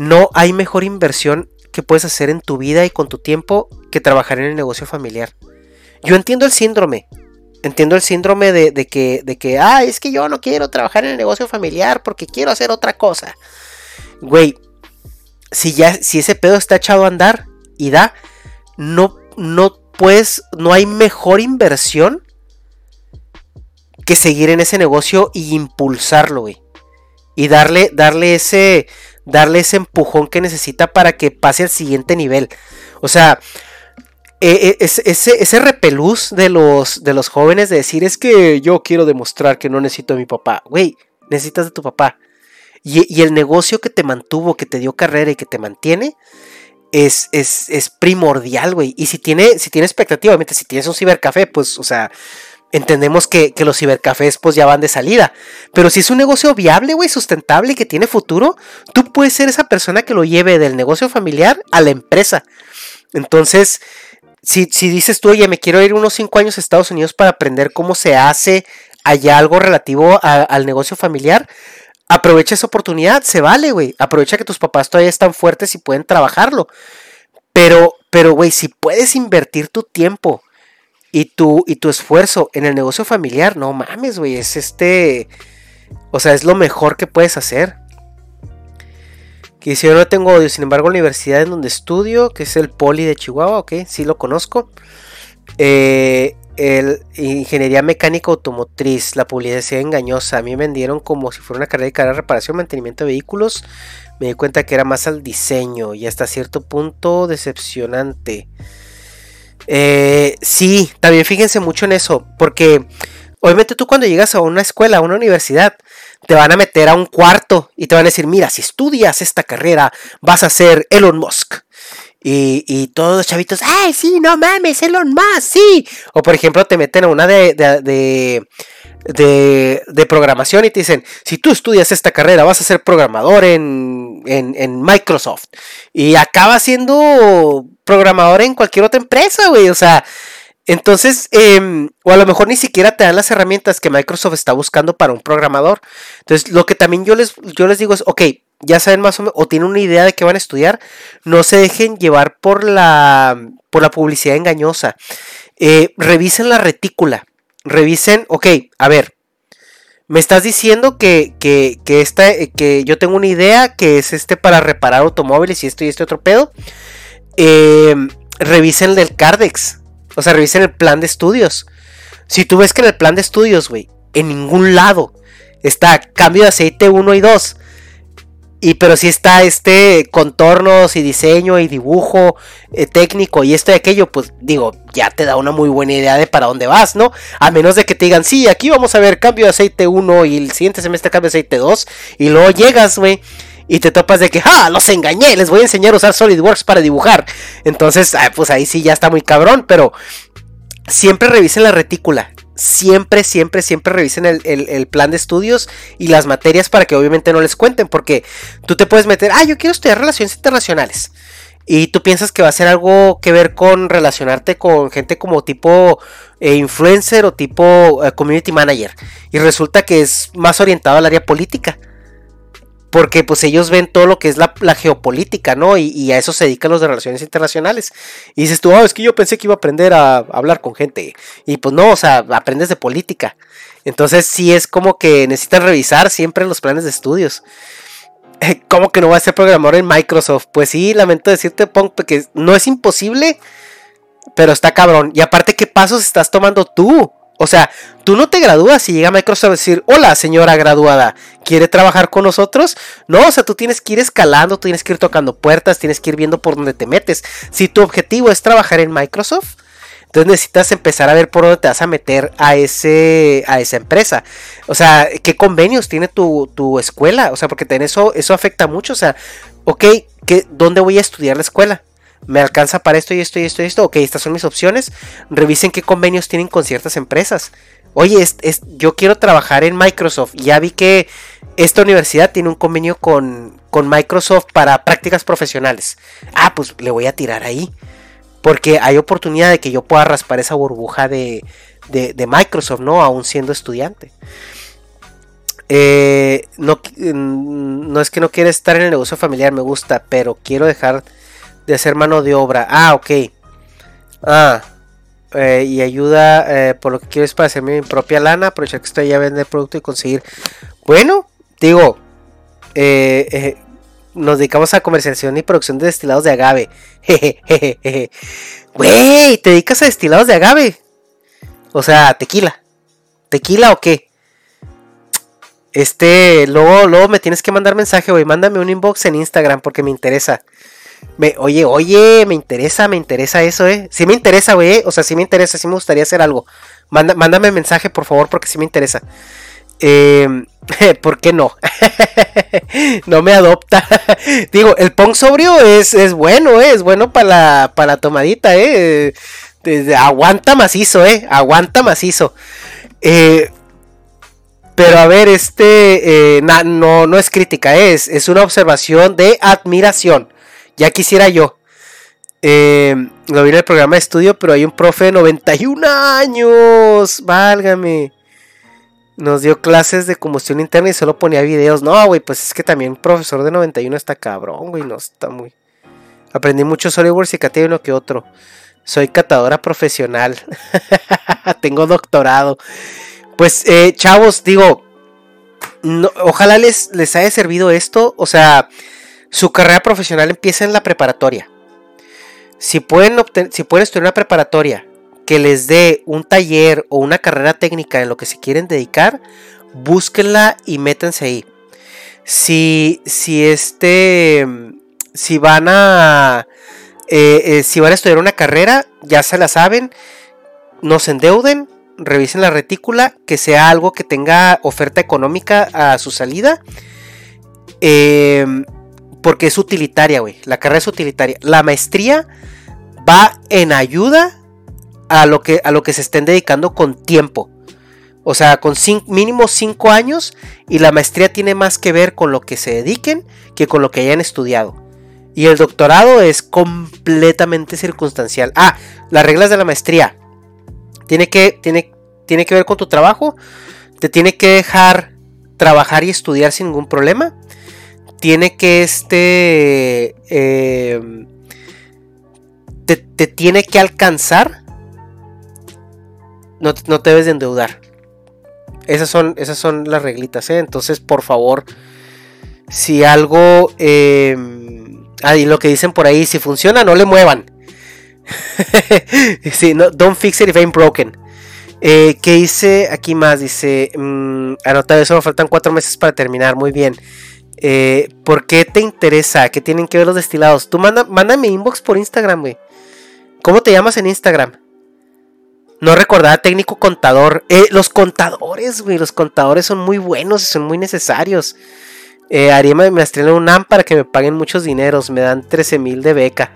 Speaker 2: no hay mejor inversión que puedes hacer en tu vida y con tu tiempo que trabajar en el negocio familiar. Yo entiendo el síndrome. Entiendo el síndrome de, que, de que, ah, es que yo no quiero trabajar en el negocio familiar porque quiero hacer otra cosa. Güey, si ya, si ese pedo está echado a andar y da, no, no puedes, no hay mejor inversión que seguir en ese negocio y impulsarlo, güey. Y darle, darle ese, darle ese empujón que necesita para que pase al siguiente nivel. O sea, e, e, ese, ese, repelús de los, de los jóvenes de decir es que yo quiero demostrar que no necesito a mi papá. Güey, necesitas de tu papá. Y, el negocio que te mantuvo, que te dio carrera y que te mantiene, es, es, es primordial, güey. Y si tiene, si tiene expectativa, obviamente, si tienes un cibercafé, pues, o sea, entendemos que, los cibercafés pues ya van de salida. Pero si es un negocio viable, güey, sustentable que tiene futuro, tú puedes ser esa persona que lo lleve del negocio familiar a la empresa. Entonces, si, dices tú, oye, me quiero ir unos 5 años a Estados Unidos para aprender cómo se hace allá algo relativo al negocio familiar, aprovecha esa oportunidad, se vale, güey. Aprovecha que tus papás todavía están fuertes y pueden trabajarlo. Pero, pero, güey, si puedes invertir tu tiempo y tu, y tu esfuerzo en el negocio familiar, no mames, güey, es este, o sea, es lo mejor que puedes hacer. Que si yo no tengo odio, sin embargo, la universidad en donde estudio, que es el Poli de Chihuahua, ok, sí lo conozco. Eh, el ingeniería mecánica automotriz, la publicidad engañosa. A mí me vendieron como si fuera una carrera de carrera reparación, mantenimiento de vehículos. Me di cuenta que era más al diseño y hasta cierto punto decepcionante. Eh, sí, también fíjense mucho en eso, porque obviamente tú cuando llegas a una escuela, a una universidad, te van a meter a un cuarto y te van a decir, mira, si estudias esta carrera, vas a ser Elon Musk. Y, todos los chavitos, ¡ay, sí, no mames, Elon Musk, sí! O por ejemplo, te meten a una de, de, programación y te dicen, si tú estudias esta carrera, vas a ser programador en, en, Microsoft. Y acaba siendo programador en cualquier otra empresa, güey. O sea, entonces, em, o a lo mejor ni siquiera te dan las herramientas que Microsoft está buscando para un programador. Entonces, lo que también yo les, yo les digo es, ok, ya saben más o menos, o tienen una idea de qué van a estudiar, no se dejen llevar por la, por la publicidad engañosa. Eh, revisen la retícula, revisen, ok, a ver, me estás diciendo que, que, que, esta, que yo tengo una idea que es este para reparar automóviles y esto y este otro pedo. Eh, revisen el Cardex, o sea, revisen el plan de estudios. Si tú ves que en el plan de estudios, güey, en ningún lado está cambio de aceite 1 y 2 y pero si está este contornos y diseño y dibujo eh, técnico y esto y aquello, pues digo, ya te da una muy buena idea de para dónde vas, ¿no? A menos de que te digan, sí, aquí vamos a ver cambio de aceite 1 y el siguiente semestre cambio de aceite 2 y luego llegas, güey. Y te topas de que, ¡ah! Los engañé, les voy a enseñar a usar SolidWorks para dibujar. Entonces, ah, pues ahí sí ya está muy cabrón, pero siempre revisen la retícula siempre, siempre, siempre revisen el, plan de estudios y las materias para que obviamente no les cuenten, porque tú te puedes meter, ah, yo quiero estudiar relaciones internacionales. Y tú piensas que va a ser algo que ver con relacionarte con gente como tipo eh, influencer o tipo eh, community manager. Y resulta que es más orientado al área política porque pues ellos ven todo lo que es la, geopolítica, ¿no? Y, a eso se dedican los de relaciones internacionales. Y dices tú, oh, es que yo pensé que iba a aprender a, hablar con gente. Y pues no, o sea, aprendes de política. Entonces sí es como que necesitas revisar siempre los planes de estudios. <laughs> ¿Cómo que no va a ser programador en Microsoft? Pues sí, lamento decirte, Punk, que no es imposible, pero está cabrón. Y aparte, ¿qué pasos estás tomando tú? O sea, tú no te gradúas y llega Microsoft a decir, hola señora graduada, ¿quiere trabajar con nosotros? No, o sea, tú tienes que ir escalando, tienes que ir tocando puertas, tienes que ir viendo por dónde te metes. Si tu objetivo es trabajar en Microsoft, entonces necesitas empezar a ver por dónde te vas a meter a, ese, a esa empresa. O sea, ¿qué convenios tiene tu, escuela? O sea, porque eso, eso afecta mucho. O sea, ok, ¿qué, ¿dónde voy a estudiar la escuela? Me alcanza para esto y esto y esto y esto, ok, estas son mis opciones, revisen qué convenios tienen con ciertas empresas. Oye, es, yo quiero trabajar en Microsoft, ya vi que esta universidad tiene un convenio con, con Microsoft para prácticas profesionales. Ah, pues le voy a tirar ahí. Porque hay oportunidad de que yo pueda raspar esa burbuja de, de, Microsoft, ¿no? Aún siendo estudiante. Eh, no, mm, no es que no quiera estar en el negocio familiar, me gusta, pero quiero dejar de hacer mano de obra. Ah, ok. Ah, eh, y ayuda eh, por lo que quiero es para hacer mi propia lana, aprovechar que estoy ya vender producto y conseguir. Bueno, digo, eh, nos dedicamos a comercialización y producción de destilados de agave. <laughs> Güey, ¿te dedicas a destilados de agave? O sea, tequila. ¿Tequila o qué? Este, luego, luego me tienes que mandar mensaje, güey. Mándame un inbox en Instagram porque me interesa. Oye, oye, me interesa, me interesa eso, eh. Sí me interesa, güey. Eh. O sea, sí me interesa, sí me gustaría hacer algo. mándame mensaje, por favor, porque sí me interesa. Eh, <laughs> ¿Por qué no? <laughs> no me adopta. <laughs> Digo, el pong sobrio es, es bueno, ¿eh? es bueno para la, para la tomadita, ¿eh? aguanta macizo, ¿eh? Aguanta macizo. Eh, pero a ver, este eh, no, no es crítica, es, es una observación de admiración. Ya quisiera yo. Eh, lo vi en el programa de estudio, pero hay un profe de 91 años. Válgame. Nos dio clases de combustión interna y solo ponía videos. No, güey, pues es que también un profesor de 91 está cabrón, güey. No está muy. Aprendí mucho SolidWorks y caté uno que otro. Soy catadora profesional. <laughs> Tengo doctorado. Pues, eh, chavos, digo. ojalá les, les haya servido esto. O sea, su carrera profesional empieza en la preparatoria. Si pueden, si pueden estudiar una preparatoria que les dé un taller o una carrera técnica en lo que se quieren dedicar, búsquenla y métanse ahí. Si, si este, si van a, eh, eh, si van a estudiar una carrera, ya se la saben, no se endeuden, revisen la retícula, que sea algo que tenga oferta económica a su salida. Em, porque es utilitaria, güey. La carrera es utilitaria. La maestría va en ayuda a lo que, a lo que se estén dedicando con tiempo. O sea, con mínimo 5 años y la maestría tiene más que ver con lo que se dediquen que con lo que hayan estudiado. Y el doctorado es completamente circunstancial. Ah, las reglas de la maestría. Tiene que, tiene, tiene que ver con tu trabajo. Te tiene que dejar trabajar y estudiar sin ningún problema. Tiene que este... Eh, te, te tiene que alcanzar no, te debes de endeudar. Esas son, esas son las reglitas, ¿eh? Entonces, por favor, si algo... Eh, ah, y lo que dicen por ahí, si funciona, no le muevan. <laughs> sí, no, don't fix it if ain't broken. Eh, ¿Qué hice aquí más? Dice, mmm, anotado, eso me faltan cuatro meses para terminar, muy bien. Eh, ¿Por qué te interesa? ¿Qué tienen que ver los destilados? Tú manda, mándame inbox por Instagram, güey. ¿Cómo te llamas en Instagram? No recordaba técnico contador. Eh, los contadores, güey. Los contadores son muy buenos y son muy necesarios. Eh, haría me en un para que me paguen muchos dineros. Me dan 13 mil de beca.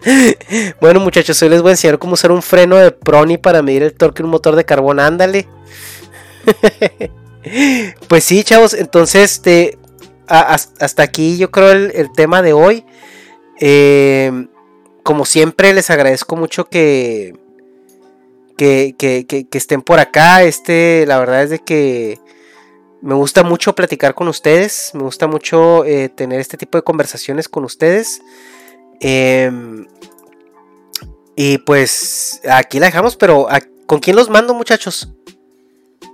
Speaker 2: <laughs> bueno, muchachos, hoy les voy a enseñar cómo usar un freno de Proni para medir el torque de un motor de carbón. Ándale. <laughs> pues sí, chavos. Entonces, este, hasta aquí yo creo el, tema de hoy. Eh, como siempre, les agradezco mucho que que, estén por acá. Este, la verdad es de que me gusta mucho platicar con ustedes. Me gusta mucho eh, tener este tipo de conversaciones con ustedes. Em, y pues aquí la dejamos, pero ¿con quién los mando, muchachos?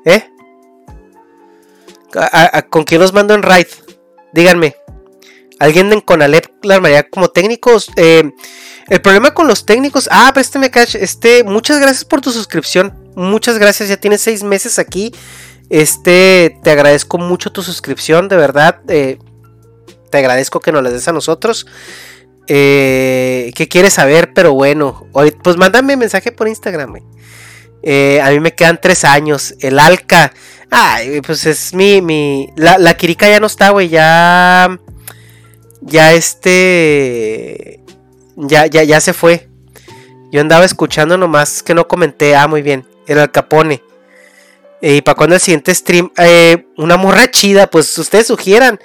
Speaker 2: ¿Eh? ¿Con quién los mando en raid? Díganme. ¿Alguien en Conalep la armaría como técnicos? Eh, el problema con los técnicos. Ah, préstame cash. Este, muchas gracias por tu suscripción. Muchas gracias. Ya tienes seis meses aquí. Este, te agradezco mucho tu suscripción. De verdad. Eh, te agradezco que nos las des a nosotros. Eh, ¿Qué quieres saber? Pero bueno. pues mándame mensaje por Instagram. Eh, a mí me quedan tres años. El Alca. Ay, pues es mi. mi la, la Kirika ya no está, güey. Ya. Ya este ya, ya, ya se fue. Yo andaba escuchando nomás que no comenté. Ah, muy bien. El Alcapone. Y para cuando el siguiente stream. Eh, una morra chida. Pues ustedes sugieran.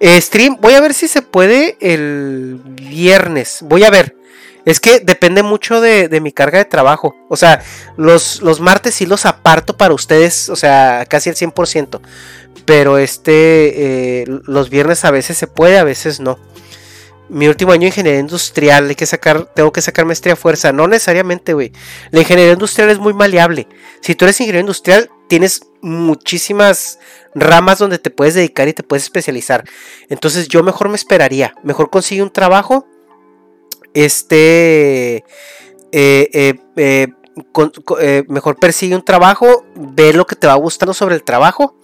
Speaker 2: Eh, stream. Voy a ver si se puede el viernes. Voy a ver. Es que depende mucho de, mi carga de trabajo. O sea, los, los, martes sí los aparto para ustedes. O sea, casi el 100%. Pero este. los viernes a veces se puede, a veces no mi último año de ingeniería industrial, tengo que sacar maestría a fuerza. No necesariamente, güey. La ingeniería industrial es muy maleable. Si tú eres ingeniero industrial, tienes muchísimas ramas donde te puedes dedicar y te puedes especializar. Entonces yo mejor me esperaría. Mejor consigue un trabajo. Este... Eh, eh, eh, mejor persigue un trabajo. Ve lo que te va gustando sobre el trabajo.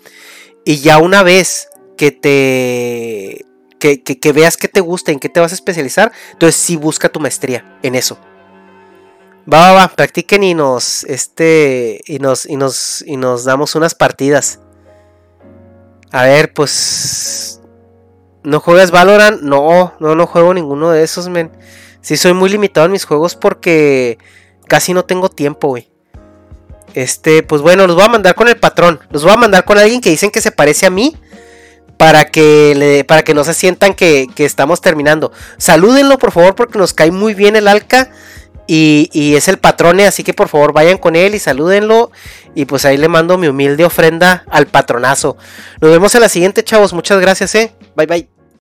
Speaker 2: Y ya una vez que te que, veas qué te gusta, en qué te vas a especializar, entonces sí busca tu maestría en eso. Va, va, va, practiquen y nos, este, y nos, y nos, y nos damos unas partidas. A ver, pues, ¿no juegas Valorant? No, no, no juego ninguno de esos, men. Sí soy muy limitado en mis juegos porque casi no tengo tiempo, güey. Este, pues bueno, los voy a mandar con el patrón. Los voy a mandar con alguien que dicen que se parece a mí para que, le, para que no se sientan que, estamos terminando. Salúdenlo por favor porque nos cae muy bien el Alca y, y, es el patrone, así que por favor vayan con él y salúdenlo y pues ahí le mando mi humilde ofrenda al patronazo. Nos vemos en la siguiente chavos, muchas gracias, eh. Bye bye.